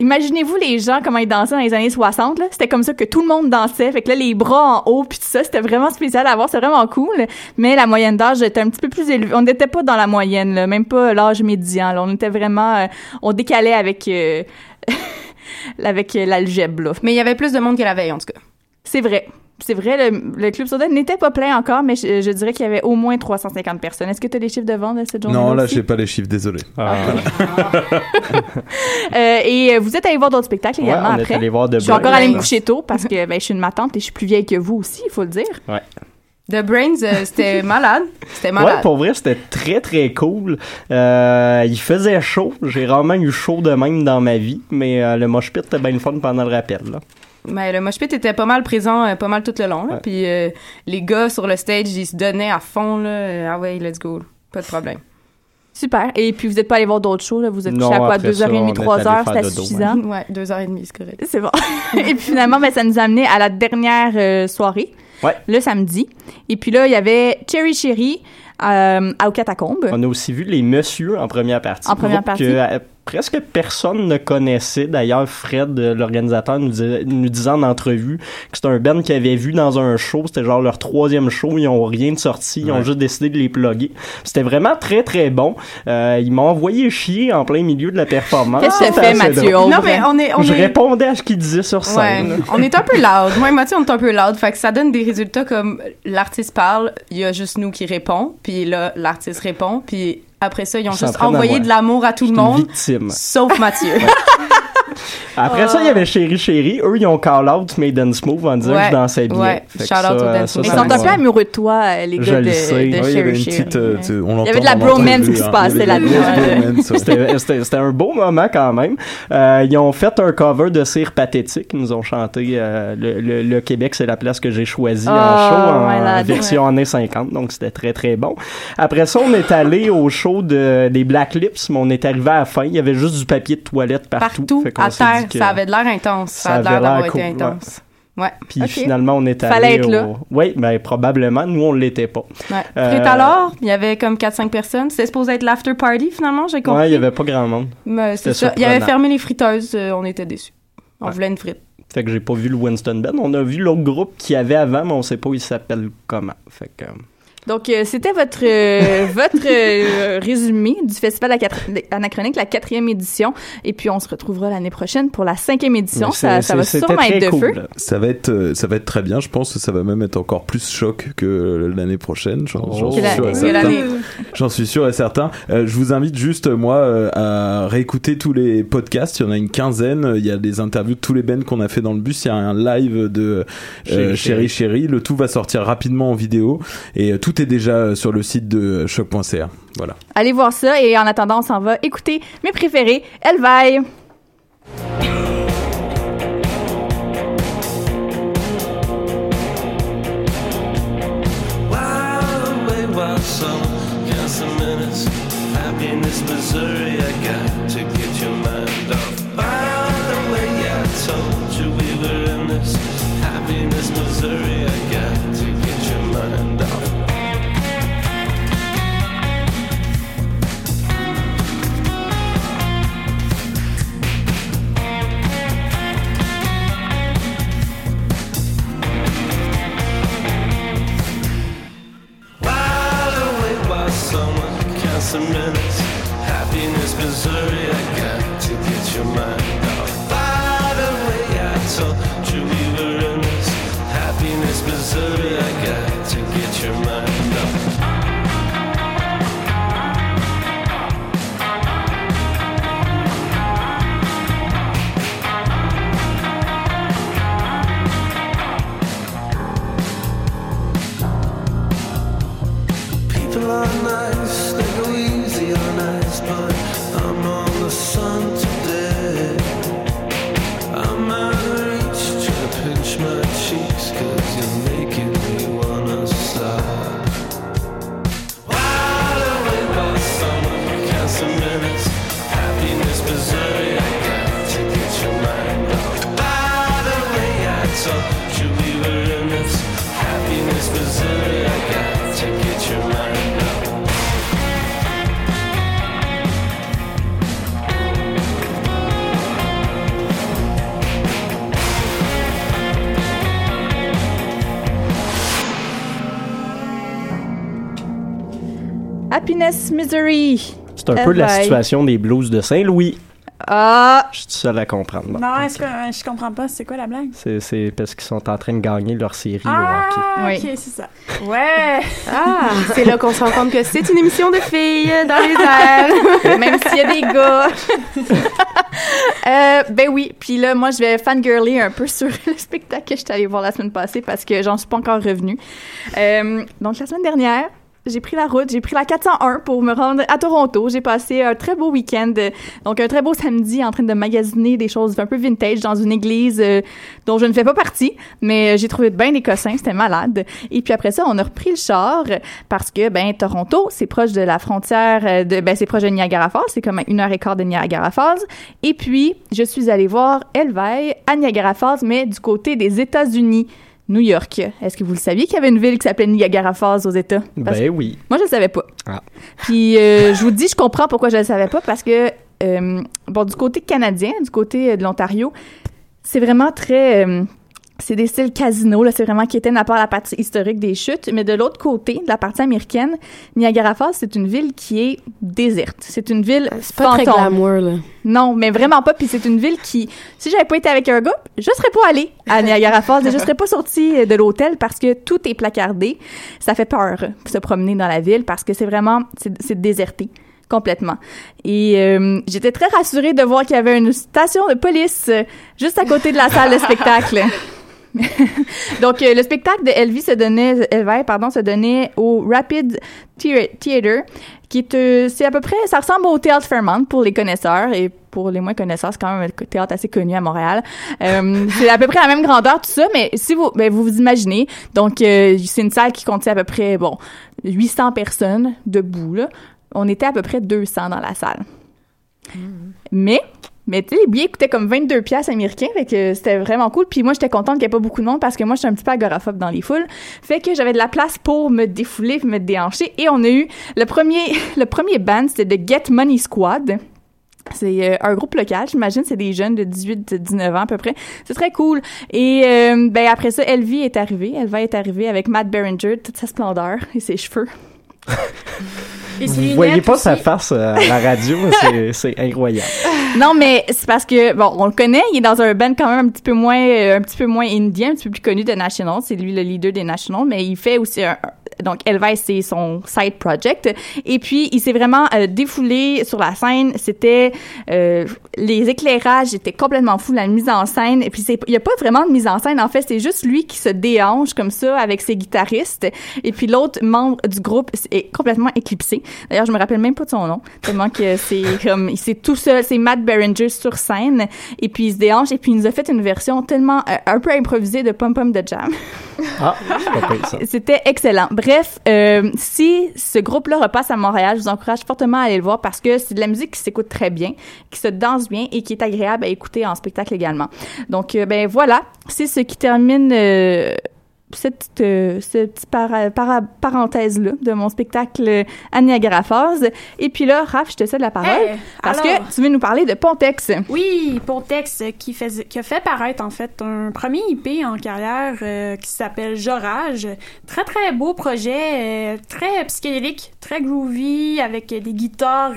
imaginez-vous les gens, comment ils dansaient dans les années 60, là. C'était comme ça que tout le monde dansait. Fait que là, les bras en haut, puis tout ça, c'était vraiment spécial à voir, c'était vraiment cool. Mais la moyenne d'âge était un petit peu plus élevée. On n'était pas dans la moyenne, là, même pas l'âge médian, là. On était vraiment, euh, on décalait avec, euh, [LAUGHS] avec euh, l'algèbre. Mais il y avait plus de monde que la veille, en tout cas. C'est vrai. C'est vrai, le, le Club Soda n'était pas plein encore, mais je, je dirais qu'il y avait au moins 350 personnes. Est-ce que tu as les chiffres de vente de cette journée Non, là, j'ai pas les chiffres, désolé. Ah. [LAUGHS] Euh, et euh, vous êtes allé voir d'autres spectacles Ouais, également on est après. allé voir The je suis encore allée me Brains. coucher tôt parce que ben, je suis une matante et je suis plus vieille que vous aussi, il faut le dire. Ouais. The Brains, euh, c'était [LAUGHS] malade. C'était malade. Ouais, pour vrai, c'était très très cool. Euh, il faisait chaud. J'ai rarement eu chaud de même dans ma vie, mais euh, le mosh pit était bien le fun pendant le rappel. Là. Mais le mosh pit était pas mal présent, euh, pas mal tout le long. Là. Ouais. Puis euh, les gars sur le stage, ils se donnaient à fond. Là. Euh, Ah ouais, let's go. Pas de problème. Super. Et puis, vous n'êtes pas allé voir d'autres shows, là? Vous êtes Non, couché à quoi? après Deux heures et ça, demie, on est trois allé heures, faire c'était dodo, suffisant? Ouais, deux heures et demie, c'est correct. C'est bon. [LAUGHS] et puis finalement, ben, ça nous a amené à la dernière euh, soirée, Ouais. le samedi. Et puis là, il y avait Cherry Cherry euh, à aux catacombes. On a aussi vu les Messieurs en première partie. En première partie. Que, euh, presque personne ne connaissait. D'ailleurs, Fred, euh, l'organisateur, nous, disait- nous disait en entrevue que c'était un band qu'ils avaient vu dans un show. C'était genre leur troisième show. Ils ont rien de sorti. Ils ont juste décidé de les plugger. C'était vraiment très, très bon. Euh, ils m'ont envoyé chier en plein milieu de la performance. Qu'est-ce que fait, assez Mathieu? Non, mais on est. On Je est... répondais à ce qu'ils disaient sur Ouais, scène. on est un peu loud. Moi et Mathieu, on est un peu loud. Fait que ça donne des résultats comme l'artiste parle, il y a juste nous qui répond, puis là, l'artiste répond, puis après ça, ils ont juste envoyé de l'amour à tout le monde, victime. sauf Mathieu. [LAUGHS] Après ça, il y avait Chéri Chéri. Eux, ils ont call out Made in Smooth en disant Ouais, que je dansais bien. ouais. Shout out ça, au Dance ça, Ils sont un peu amoureux de toi, les gars de, Ouais, Cherry. petite, euh, Il y avait de la bromance qui se hein. passait là-dedans. C'était- un beau moment quand même. Euh, ils ont fait un cover de Cire Pathétique. Ils nous ont chanté euh, le, le- le Québec, c'est la place que j'ai choisie Oh, en show en version années 50. Donc c'était très très bon. Après ça, on est allé au show de, des Black Lips, mais on est arrivé à la fin. Il y avait juste du papier de toilette partout. Partout, Fait à terre, ça avait de l'air intense. Ça, ça a avait l'air d'avoir été intense. Ouais. Puis finalement, on est allé Fallait être au... là. Oui, ben probablement. Nous, on l'était pas. Ouais. Euh, il y avait comme 4-5 personnes. C'était supposé être l'after party, finalement, j'ai compris. Ouais, il y avait pas grand monde. Mais c'est ça. Il avait surprenant. fermé les friteuses, euh, on était déçus. On Ouais. voulait une frite. Fait que j'ai pas vu le Winston Band. On a vu l'autre groupe qui avait avant, mais on sait pas il s'appelle comment. Fait que... Donc, euh, c'était votre, euh, [LAUGHS] votre euh, résumé du Festival quatre- Anachronique, la quatrième édition. Et puis, on se retrouvera l'année prochaine pour la cinquième édition. Ça, ça va sûrement être de très feu. cool. Ça va être, euh, ça va être très bien. Je pense que ça va même être encore plus choc que l'année prochaine. J'en Que suis la- sûr et que certain. l'année. J'en suis sûr et certain. Euh, je vous invite juste moi euh, à réécouter tous les podcasts. Il y en a une quinzaine. Il y a des interviews de tous les bands qu'on a fait dans le bus. Il y a un live de euh, Chéri Chéri. Le tout va sortir rapidement en vidéo et euh, tout est déjà sur le site de choc.ca. Voilà. Allez voir ça. Et en attendant, on s'en va écouter mes préférés. Elle vaille. Wild away, wild summer, count some minutes. Happiness, Missouri, I got some minutes. Happiness, Missouri, I got to get your mind Misery. C'est un peu la situation des blues de Saint-Louis. Ah! Je suis seul à comprendre. Bon. Non, est-ce que je comprends pas, c'est quoi la blague? C'est c'est parce qu'ils sont en train de gagner leur série Ah, au hockey. ok, c'est ça. Ouais! [LAUGHS] Ah, c'est là qu'on se rend compte que c'est une émission de filles dans les airs. [LAUGHS] Même s'il y a des gars. [LAUGHS] Euh, ben oui, puis là, moi, je vais fangirler un peu sur le spectacle que je suis allée voir la semaine passée parce que j'en suis pas encore revenue. Euh, donc, la semaine dernière, j'ai pris la route, j'ai pris la 401 pour me rendre à Toronto. J'ai passé un très beau week-end, donc un très beau samedi en train de magasiner des choses un peu vintage dans une église euh, dont je ne fais pas partie, mais euh, j'ai trouvé bien des cossins, c'était malade. Et puis après ça, on a repris le char parce que ben Toronto, c'est proche de la frontière euh, de ben c'est proche de Niagara Falls, c'est comme une heure et quart de Niagara Falls. Et puis je suis allée voir Elvaille à Niagara Falls, mais du côté des États-Unis. New York. Est-ce que vous le saviez qu'il y avait une ville qui s'appelait Niagara Falls aux États? Parce- Ben oui. Moi, je le savais pas. Ah. Puis, euh, je vous dis, je comprends pourquoi je le savais pas, parce que, euh, bon, du côté canadien, du côté euh, de l'Ontario, c'est vraiment très... euh, c'est des styles casino, là, c'est vraiment qui était à part la partie historique des chutes. Mais de l'autre côté, de la partie américaine, Niagara Falls, c'est une ville qui est déserte. C'est une ville C'est pas très glamour, là. Non, mais vraiment pas. Puis c'est une ville qui, si j'avais pas été avec un gars, je serais pas allée à [LAUGHS] Niagara Falls et je serais pas sortie de l'hôtel parce que tout est placardé. Ça fait peur se promener dans la ville parce que c'est vraiment, c'est c'est déserté complètement. Et euh, j'étais très rassurée de voir qu'il y avait une station de police euh, juste à côté de la salle de spectacle. [LAUGHS] [LAUGHS] Donc, euh, le spectacle de Elvis se donnait, Elvire, pardon, se donnait au Rapid Thea- Theater, qui est, euh, c'est à peu près, ça ressemble au Théâtre Fairmont pour les connaisseurs et pour les moins connaisseurs, c'est quand même un théâtre assez connu à Montréal. Euh, [LAUGHS] c'est à peu près la même grandeur, tout ça, mais si vous, ben, vous vous imaginez, donc euh, c'est une salle qui contient à peu près, bon, 800 personnes debout, là. On était à peu près 200 dans la salle. Mais, mais tu sais, les billets coûtaient comme 22 pièces américains, fait que c'était vraiment cool. Puis moi, j'étais contente qu'il n'y ait pas beaucoup de monde parce que moi, j'étais un petit peu agoraphobe dans les foules. Fait que j'avais de la place pour me défouler me déhancher. Et on a eu le premier, [LAUGHS] le premier band, c'était The Get Money Squad. C'est euh, un groupe local, j'imagine, c'est des jeunes de 18-19 ans à peu près. C'est très cool. Et euh, ben après ça, Elvie est arrivée. Elva est arrivée avec Matt Berenger, toute sa splendeur et ses cheveux. [LAUGHS] Vous voyez pas sa face euh, à la radio, [LAUGHS] c'est- incroyable. non, mais c'est parce que bon, on le connaît, il est dans un band quand même un petit peu moins euh, un petit peu moins indien, un petit peu plus connu de National, c'est lui le leader des National, mais il fait aussi un donc Elvis c'est son side project et puis il s'est vraiment euh, défoulé sur la scène, c'était euh, les éclairages étaient complètement fous, la mise en scène et puis c'est il y a pas vraiment de mise en scène en fait, c'est juste lui qui se déhanche comme ça avec ses guitaristes et puis l'autre membre du groupe est complètement éclipsé. D'ailleurs, je me rappelle même pas de son nom, tellement que c'est [LAUGHS] comme c'est tout seul, c'est Matt Berenger sur scène et puis il se déhanche et puis il nous a fait une version tellement euh, un peu improvisée de Pom Pom de Jam. Ah, [LAUGHS] ça. C'était excellent. Bref, euh, si ce groupe-là repasse à Montréal, je vous encourage fortement à aller le voir parce que c'est de la musique qui s'écoute très bien, qui se danse bien et qui est agréable à écouter en spectacle également. Donc, euh, ben voilà, c'est ce qui termine euh, cette petite, euh, cette petite para- para- parenthèse-là de mon spectacle à Niagara Falls. Et puis là, Raph, je te cède la parole Hey, parce alors- que tu veux nous parler de Pontex. Oui, Pontex euh, qui, fait, qui a fait paraître en fait un premier IP en carrière euh, qui s'appelle Jorage. Très très beau projet, euh, très psychédélique, très groovy avec des guitares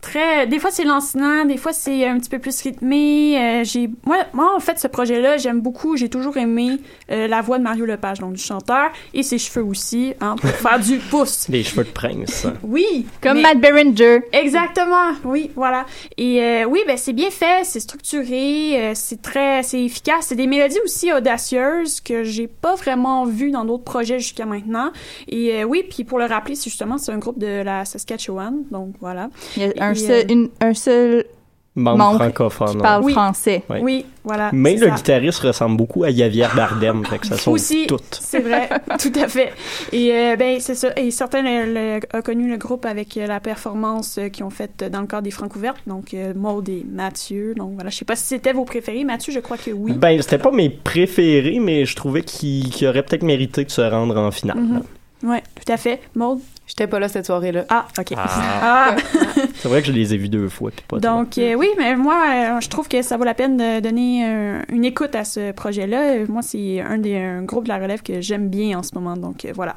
très. Des fois c'est lancinant, des fois c'est un petit peu plus rythmé. J'ai moi moi en fait ce projet-là j'aime beaucoup. J'ai toujours aimé la voix de Mario Lepage donc du chanteur et ses cheveux aussi hein, pour faire du [LAUGHS] pouce. Les cheveux de prince. Oui, Comme mais- Matt Berenger. Exactement, oui, voilà. Et euh, oui, ben c'est bien fait, c'est structuré, euh, c'est très, c'est efficace. C'est des mélodies aussi audacieuses que j'ai pas vraiment vues dans d'autres projets jusqu'à maintenant. Et euh, oui, puis pour le rappeler, c'est justement c'est un groupe de la Saskatchewan, donc voilà. Il y a un Et, seul, euh, une- un seul Membre membre francophone. qui parle Oui. français. Oui, voilà. Mais le ça. guitariste ressemble beaucoup à Javier Bardem, fait que ça sonne Aussi, tout. c'est vrai, [LAUGHS] tout à fait. Et euh, ben c'est ça. Et certains le- le- ont connu le groupe avec euh, la performance euh, qu'ils ont faite dans le cadre des Francs ouvertes, donc euh, Maud et Mathieu. Donc voilà, je sais pas si c'était vos préférés. Mathieu, je crois que oui. Ben, c'était pas mes préférés, mais je trouvais qu'il qu'il aurait peut-être mérité de se rendre en finale. Mhm. Ouais, tout à fait. Maud? J'étais pas là cette soirée-là. Ah, ok. Ah. [LAUGHS] Ah. [LAUGHS] C'est vrai que je les ai vus deux fois, puis pas. Donc euh, oui, mais moi, euh, je trouve que ça vaut la peine de donner euh, une écoute à ce projet-là. Moi, c'est un des un groupe de la relève que j'aime bien en ce moment. Donc euh, voilà,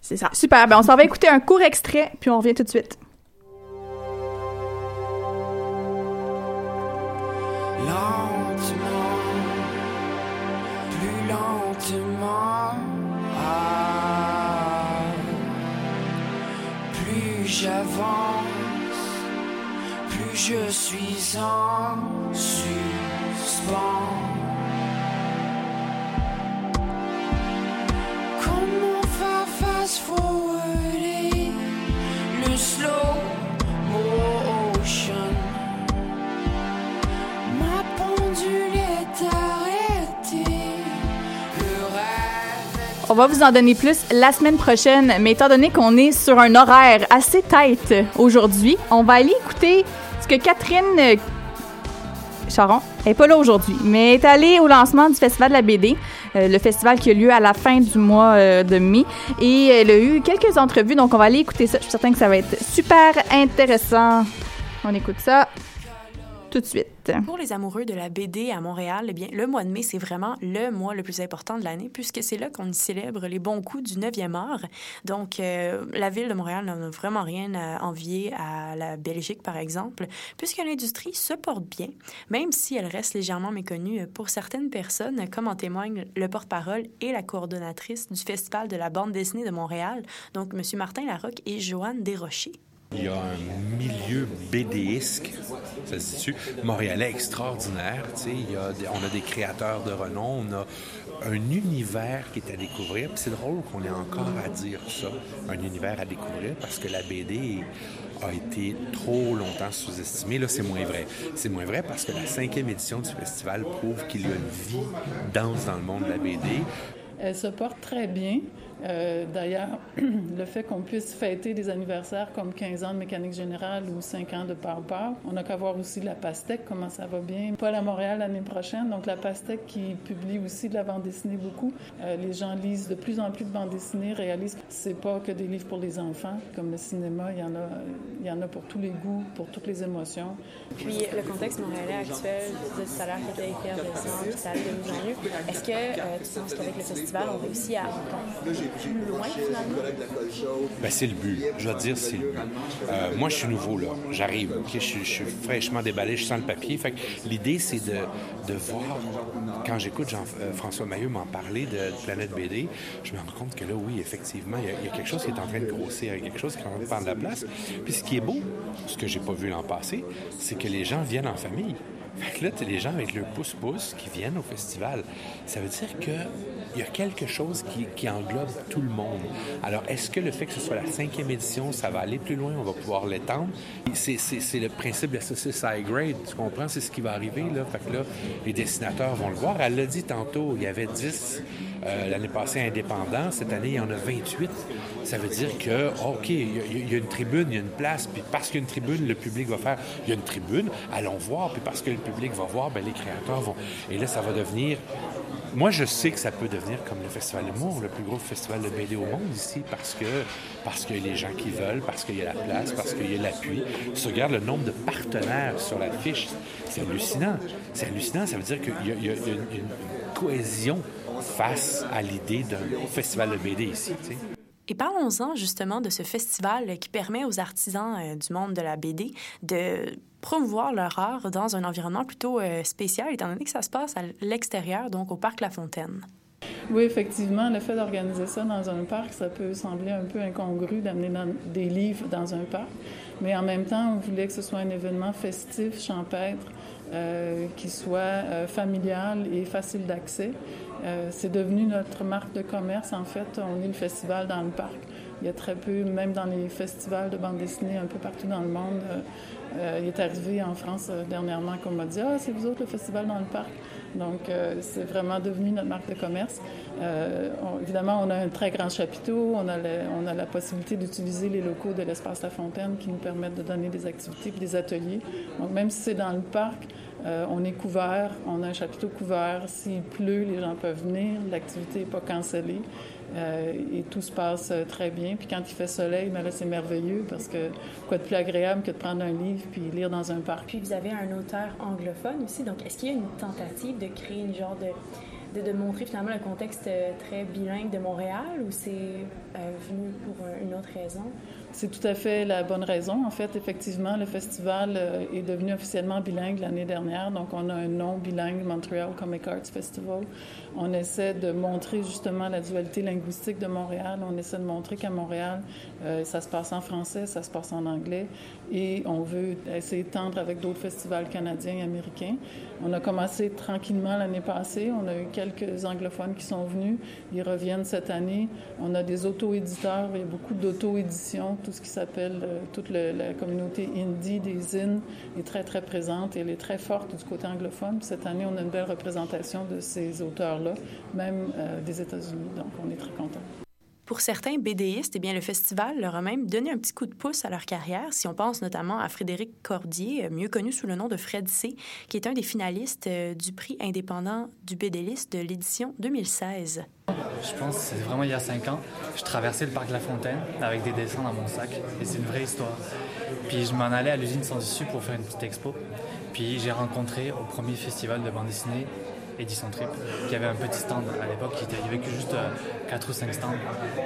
c'est ça. Super, ben on s'en va écouter un court extrait, puis on revient tout de suite. j'avance, plus je suis en suspens. Comment va fast forwarder le slow mo? On va vous en donner plus la semaine prochaine, mais étant donné qu'on est sur un horaire assez tight aujourd'hui, on va aller écouter ce que Catherine euh, Charon est pas là aujourd'hui, mais est allée au lancement du Festival de la BD, euh, le festival qui a lieu à la fin du mois euh, de mai. Et elle a eu quelques entrevues, donc on va aller écouter ça. Je suis certaine que ça va être super intéressant. On écoute ça tout de suite. Pour les amoureux de la BD à Montréal, eh le mois de mai, c'est vraiment le mois le plus important de l'année, puisque c'est là qu'on célèbre les bons coups du 9e art. Donc, euh, la ville de Montréal n'en a vraiment rien à envier à la Belgique, par exemple, puisque l'industrie se porte bien, même si elle reste légèrement méconnue pour certaines personnes, comme en témoigne le porte-parole et la coordonnatrice du Festival de la bande dessinée de Montréal, donc M. Martin Larocque et Joanne Desrochers. Il y a un milieu BDisque, ça se dit montréalais extraordinaire. Il y on a des créateurs de renom, on a un univers qui est à découvrir. C'est drôle qu'on ait encore à dire ça, un univers à découvrir, parce que la BD a été trop longtemps sous-estimée. Là, c'est moins vrai. C'est moins vrai parce que la cinquième édition du festival prouve qu'il y a une vie dense dans le monde de la BD. Elle se porte très bien. Euh, D'ailleurs, [CLEARS THROAT] le fait qu'on puisse fêter des anniversaires comme 15 ans de mécanique générale ou 5 ans de Pow Pow, on a qu'à voir aussi la Pastèque, comment ça va bien. Paul à Montréal l'année prochaine, donc la Pastèque qui publie aussi de la bande dessinée beaucoup. Euh, les gens lisent de plus en plus de bande dessinée, réalisent que c'est pas que des livres pour les enfants, comme le cinéma, il y en a, il y en a pour tous les goûts, pour toutes les émotions. Puis le contexte montréalais actuel, à l'heure qu'il était effervescent, puis ça allait de mieux en. Est-ce que euh, tu penses qu'avec le festival, on réussit à Ben, c'est le but. Je te dire, c'est le but. Euh, moi, je suis nouveau, là. J'arrive, OK? Je, suis- fraîchement déballé, je sens le papier. Fait l'idée, c'est de, de voir, quand j'écoute Jean-François Maillot m'en parler de, de Planète BD, je me rends compte que là, oui, effectivement, il y, a, quelque chose qui est en train de grossir, il y a quelque chose qui est en train de prendre la place. Puis ce qui est beau, ce que j'ai pas vu l'an passé, c'est que les gens viennent en famille. Fait que là, t'as les gens avec leur pouce-pouce qui viennent au festival. Ça veut dire que il y a quelque chose qui, englobe tout le monde. Alors, est-ce que le fait que ce soit la cinquième édition, ça va aller plus loin, on va pouvoir l'étendre? C'est, le principe de la saucisse high grade, tu comprends? C'est ce qui va arriver, là. Fait que là, les dessinateurs vont le voir. Elle l'a dit tantôt, il y avait 10 euh, l'année passée indépendants. Cette année, il y en a 28. Ça veut dire que, OK, il y, a- il y a une tribune, il y a une place, puis parce qu'il y a une tribune, le public va faire, il y a une tribune, allons voir, puis parce que le public va voir, ben, les créateurs vont... Et là, ça va devenir... Moi, je sais que ça peut devenir comme le Festival d'humour, le plus gros festival de BD au monde ici, parce que parce qu'il y a les gens qui veulent, parce qu'il y a la place, parce qu'il y a l'appui. Si tu regardes le nombre de partenaires sur la fiche, c'est hallucinant. C'est hallucinant, ça veut dire qu'il y a, une, cohésion face à l'idée d'un festival de BD ici. Et parlons-en justement de ce festival qui permet aux artisans euh, du monde de la BD de promouvoir leur art dans un environnement plutôt euh, spécial, étant donné que ça se passe à l'extérieur, donc au Parc La Fontaine. Oui, effectivement, le fait d'organiser ça dans un parc, ça peut sembler un peu incongru d'amener des livres dans un parc, mais en même temps, on voulait que ce soit un événement festif, champêtre, euh, qui soit euh, familial et facile d'accès. C'est devenu notre marque de commerce, en fait. On est le festival dans le parc. Il y a très peu, même dans les festivals de bande dessinée un peu partout dans le monde, euh, euh, il est arrivé en France euh, dernièrement qu'on m'a dit Ah, c'est vous autres le festival dans le parc. Donc, c'est vraiment devenu notre marque de commerce. Évidemment, on a un très grand chapiteau, on a, la possibilité d'utiliser les locaux de l'Espace La Fontaine qui nous permettent de donner des activités et des ateliers. Donc, même si c'est dans le parc, on est couvert, on a un chapiteau couvert. S'il pleut, les gens peuvent venir, l'activité n'est pas cancellée. Euh, et tout se passe euh, très bien. Puis quand il fait soleil, ben là, c'est merveilleux parce que quoi de plus agréable que de prendre un livre puis lire dans un parc. Puis vous avez un auteur anglophone aussi, donc est-ce qu'il y a une tentative de créer une genre de, de, de montrer finalement le contexte euh, très bilingue de Montréal ou c'est venu pour une autre raison? C'est tout à fait la bonne raison. En fait, effectivement, le festival euh, est devenu officiellement bilingue l'année dernière. Donc, on a un nom bilingue, Montreal Comic Arts Festival. On essaie de montrer justement la dualité linguistique de Montréal. On essaie de montrer qu'à Montréal, euh, ça se passe en français, ça se passe en anglais. Et on veut essayer de tendre avec d'autres festivals canadiens et américains. On a commencé tranquillement l'année passée. On a eu quelques anglophones qui sont venus. Ils reviennent cette année. On a des auto-éditeurs. Il y a beaucoup d'auto-éditions. Tout ce qui s'appelle, euh, toute la communauté indie des zines est très, très présente et elle est très forte du côté anglophone. Cette année, on a une belle représentation de ces auteurs-là, même euh, des États-Unis. Donc, on est très contents. Pour certains BDistes, eh bien, le festival leur a même donné un petit coup de pouce à leur carrière, si on pense notamment à Frédéric Cordier, euh, mieux connu sous le nom de Fred C., qui est un des finalistes euh, du prix indépendant du BDliste de l'édition 2016. Je pense c'est vraiment il y a cinq ans. Je traversais le parc La Fontaine avec des dessins dans mon sac et c'est une vraie histoire. Puis je m'en allais à l'usine sans issue pour faire une petite expo. Puis j'ai rencontré au premier festival de bande dessinée Edison Trip, qui avait un petit stand à l'époque, qui il y avait que juste 4 ou 5 stands.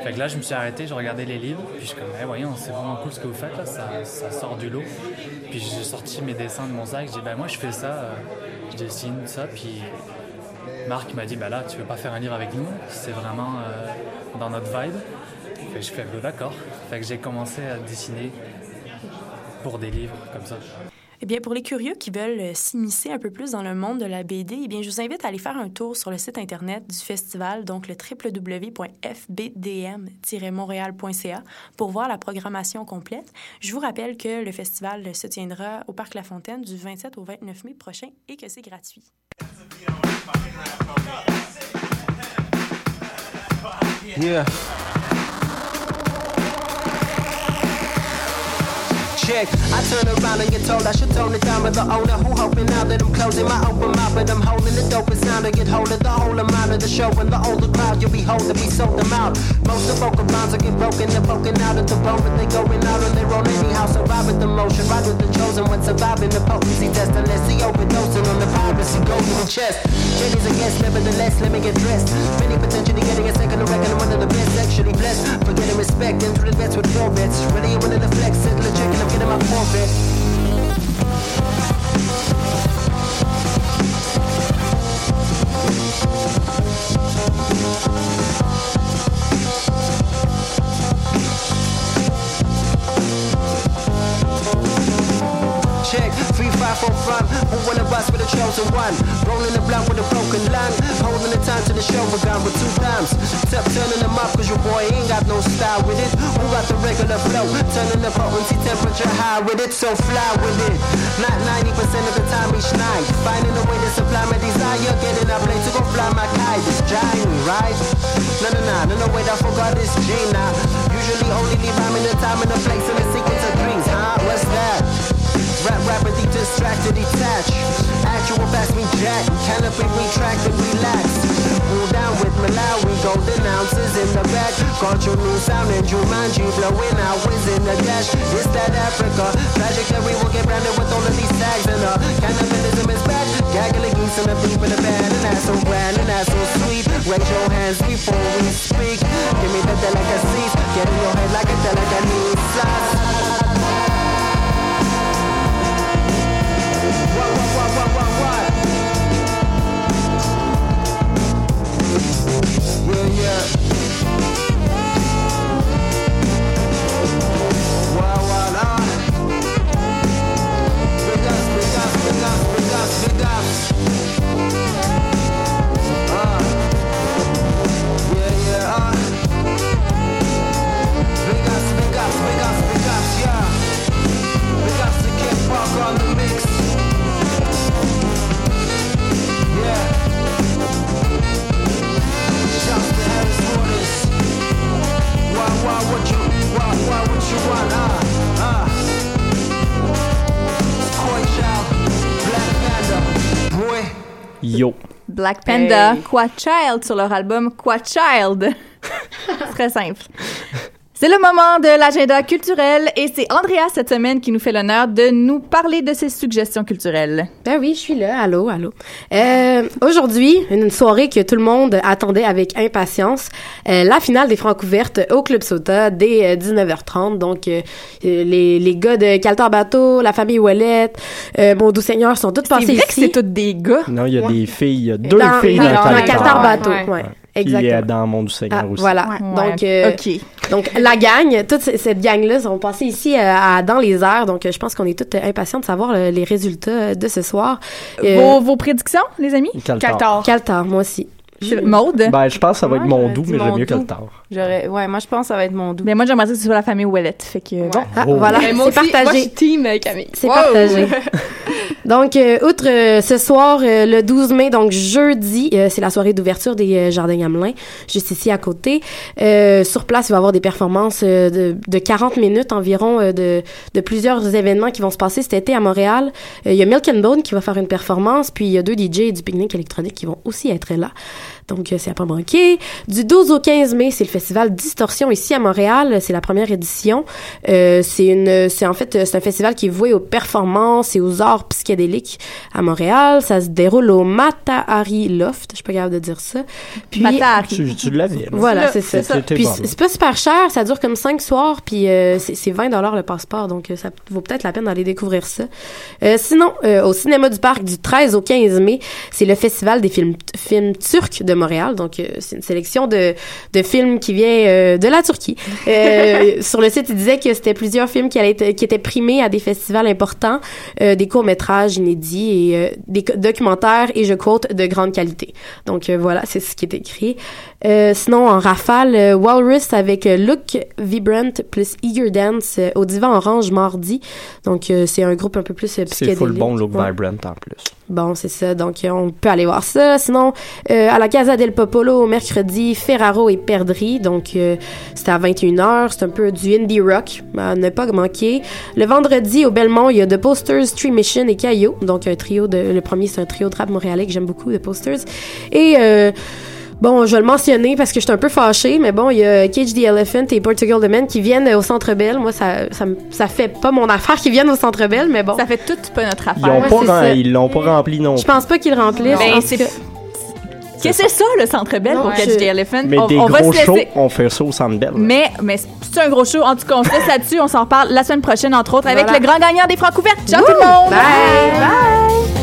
Fait que là, je me suis arrêté, je regardais les livres, puis je suis comme, Eh, voyons, c'est vraiment cool ce que vous faites là, ça, sort du lot. Puis j'ai sorti mes dessins de mon sac, j'ai dit, ben moi je fais ça, euh, je dessine ça, puis Marc m'a dit, bah là, tu veux pas faire un livre avec nous C'est vraiment euh, dans notre vibe. Fait que je fais, bah, d'accord. Fait que j'ai commencé à dessiner pour des livres comme ça. Eh bien, pour les curieux qui veulent euh, s'immiscer un peu plus dans le monde de la BD, eh bien, je vous invite à aller faire un tour sur le site Internet du festival, donc le www.fbdm-montréal.ca, pour voir la programmation complète. Je vous rappelle que le festival se tiendra au Parc La Fontaine du 27 au 29 mai prochain et que c'est gratuit. Check. I turn around and get told I should tone it down with the owner who hoping now that I'm closing my open mouth, but I'm holding the dopest sound to get hold of the whole amount of the show and the older crowd you'll be holding be sold them out. Most of vocal lines are get broken, they're poking out at the bone, but they going out on their own anyhow. Survive with the motion, ride with the chosen when surviving the potency test. Unless he overdosing on the piracy, the chest. Jenny's a guest, nevertheless, let me get dressed. Many potentially getting a second reckon I'm one of the best, actually blessed. Forgetting respect, into the vets with vets. Really, you wanted to flex, check, and I'm shit in my forehead. Check, three, five, four, front. Who wanna bust with a chosen one? Rolling the blunt with a broken lung. Holding the time to the show begun with two times. Step turning them up, cause your boy ain't got no style with it. Who got the regular flow? Turning the potency temperature high with it, so fly with it. Not 90% of the time each night. Finding a way to supply my desire. Getting up late to go fly my kite. It's giant, right? No, no, no, no, no, wait, I forgot this G now. Usually only leave I'm in the time and the place and the sequence Rap rapidly distracted, detach. Actual fast me jack. Canopy retract and relax. Cool down with Malawi, golden ounces in the back. Got your new sound and Jumanji blowing out wins in the dash. It's that Africa. Magic that we will get branded with all of these tags and uh, cannibalism is back. Gaggling geese and the beef in the band. and that's so grand and that's so sweet. Raise your hands before we speak. Give me the delicacies. Get in your head like a delicacy. What, Black Panda, Quoi Child sur leur album Quoi Child? [LAUGHS] Très simple. C'est le moment de l'agenda culturel et c'est Andrea cette semaine qui nous fait l'honneur de nous parler de ses suggestions culturelles. Ben oui, je suis là. Allô, allô. Euh, Aujourd'hui, une soirée que tout le monde attendait avec impatience. Euh, la finale des Francs ouvertes au Club Sota dès euh, 19h30. Donc, euh, euh, les, les gars de Caltar Bateau, la famille Ouellette, euh, Mon Doux Seigneur sont tous passés vrai ici. que c'est tous des gars. Non, il y a des filles, il y a deux Dans- filles dans- dans, Caltar Bateau, ouais. Exactement. est dans Mon du Seigneur Ah, aussi. Voilà. Ouais. Donc, euh, OK. donc, la gang, toute cette gang-là sont passés ici euh, à, Dans les airs. Donc, euh, je pense qu'on est tous euh, impatients de savoir les résultats de ce soir. Euh, Vos, vos prédictions, les amis? Caltar. Caltar, moi aussi. C'est- Maude? Ben, je pense que ça va être mon j'aurais doux, mais j'aime mieux doux. Caltar. J'aurais, ouais, moi je pense que ça va être mon doux. Mais moi, j'aimerais dire que ce soit la famille Ouellette. Fait que, bon. Ah, Oh. voilà, c'est aussi, moi, je partagé. suis team euh, Camille. C'est Wow! partagé. [LAUGHS] Donc, euh, outre euh, ce soir, euh, le 12 mai, donc jeudi, euh, c'est la soirée d'ouverture des euh, Jardins Gamelin, juste ici à côté. Euh, sur place, il va y avoir des performances euh, de, de 40 minutes environ euh, de, de plusieurs événements qui vont se passer cet été à Montréal. Euh, il y a Milk and Bone qui va faire une performance, puis il y a deux DJ du pique-nique électronique qui vont aussi être là. Donc, euh, c'est à pas manquer. Du 12 au 15 mai, c'est le festival Distorsion ici à Montréal. C'est la première édition. Euh, c'est une, c'est en fait, euh, c'est un festival qui est voué aux performances et aux arts psychédéliques à Montréal. Ça se déroule au Matahari Loft. Je suis pas capable de dire ça. Puis, Matahari. Tu, tu l'avais. là. voilà, c'est ça. Puis bon. c'est pas super cher, ça dure comme cinq soirs, puis euh, c'est c'est 20 dollars le passeport, donc euh, ça vaut peut-être la peine d'aller découvrir ça. Euh, sinon, euh, au cinéma du parc du 13 au 15 mai, c'est le festival des films films turcs de Montréal, donc euh, c'est une sélection de de films qui vient euh, de la Turquie. Euh, [LAUGHS] sur le site, il disait que c'était plusieurs films qui allaient être- qui étaient primés à des festivals importants, euh, des courts métrages inédits et euh, des documentaires et je quote de grande qualité. Donc euh, voilà, c'est ce qui est écrit. Euh, sinon, en rafale, euh, Walrus avec euh, Look Vibrant plus Eager Dance euh, au Divan Orange mardi. Donc, euh, c'est un groupe un peu plus euh, C'est psychédélique. full bon look Ouais. vibrant en plus. Bon, c'est ça. Donc, euh, on peut aller voir ça. Sinon, euh, à la Casa del Popolo, mercredi, Ferraro et Perdri. Donc, euh, c'est à 21h. C'est un peu du indie rock. À ne pas manquer. Le vendredi, au Belmont, il y a The Posters, Tree Mission et Caillou. Donc, un trio de... Le premier, c'est un trio de rap montréalais que j'aime beaucoup, The Posters. Et... Euh, Bon, je vais le mentionner parce que je suis un peu fâchée, mais bon, il y a Cage the Elephant et Portugal the Man qui viennent au Centre Bell. Moi, ça, ça, ça fait pas mon affaire qu'ils viennent au Centre Bell, mais bon. Ça fait tout pas notre Ils affaire. ont Ouais, pas, rem- ils l'ont pas rempli non Je pense pas qu'ils le remplissent. Ben, c'est- Qu'est-ce que c'est ça, le Centre Bell, Non, pour je- Catch the Elephant? Mais on, des on va gros se laisser- shows, on fait ça au Centre Bell. Mais, mais c'est un gros show. En tout cas, on se laisse là-dessus. On s'en reparle la semaine prochaine, entre autres, avec Voilà. le grand gagnant des francs couvertes. Ciao tout le monde! Bye! Bye!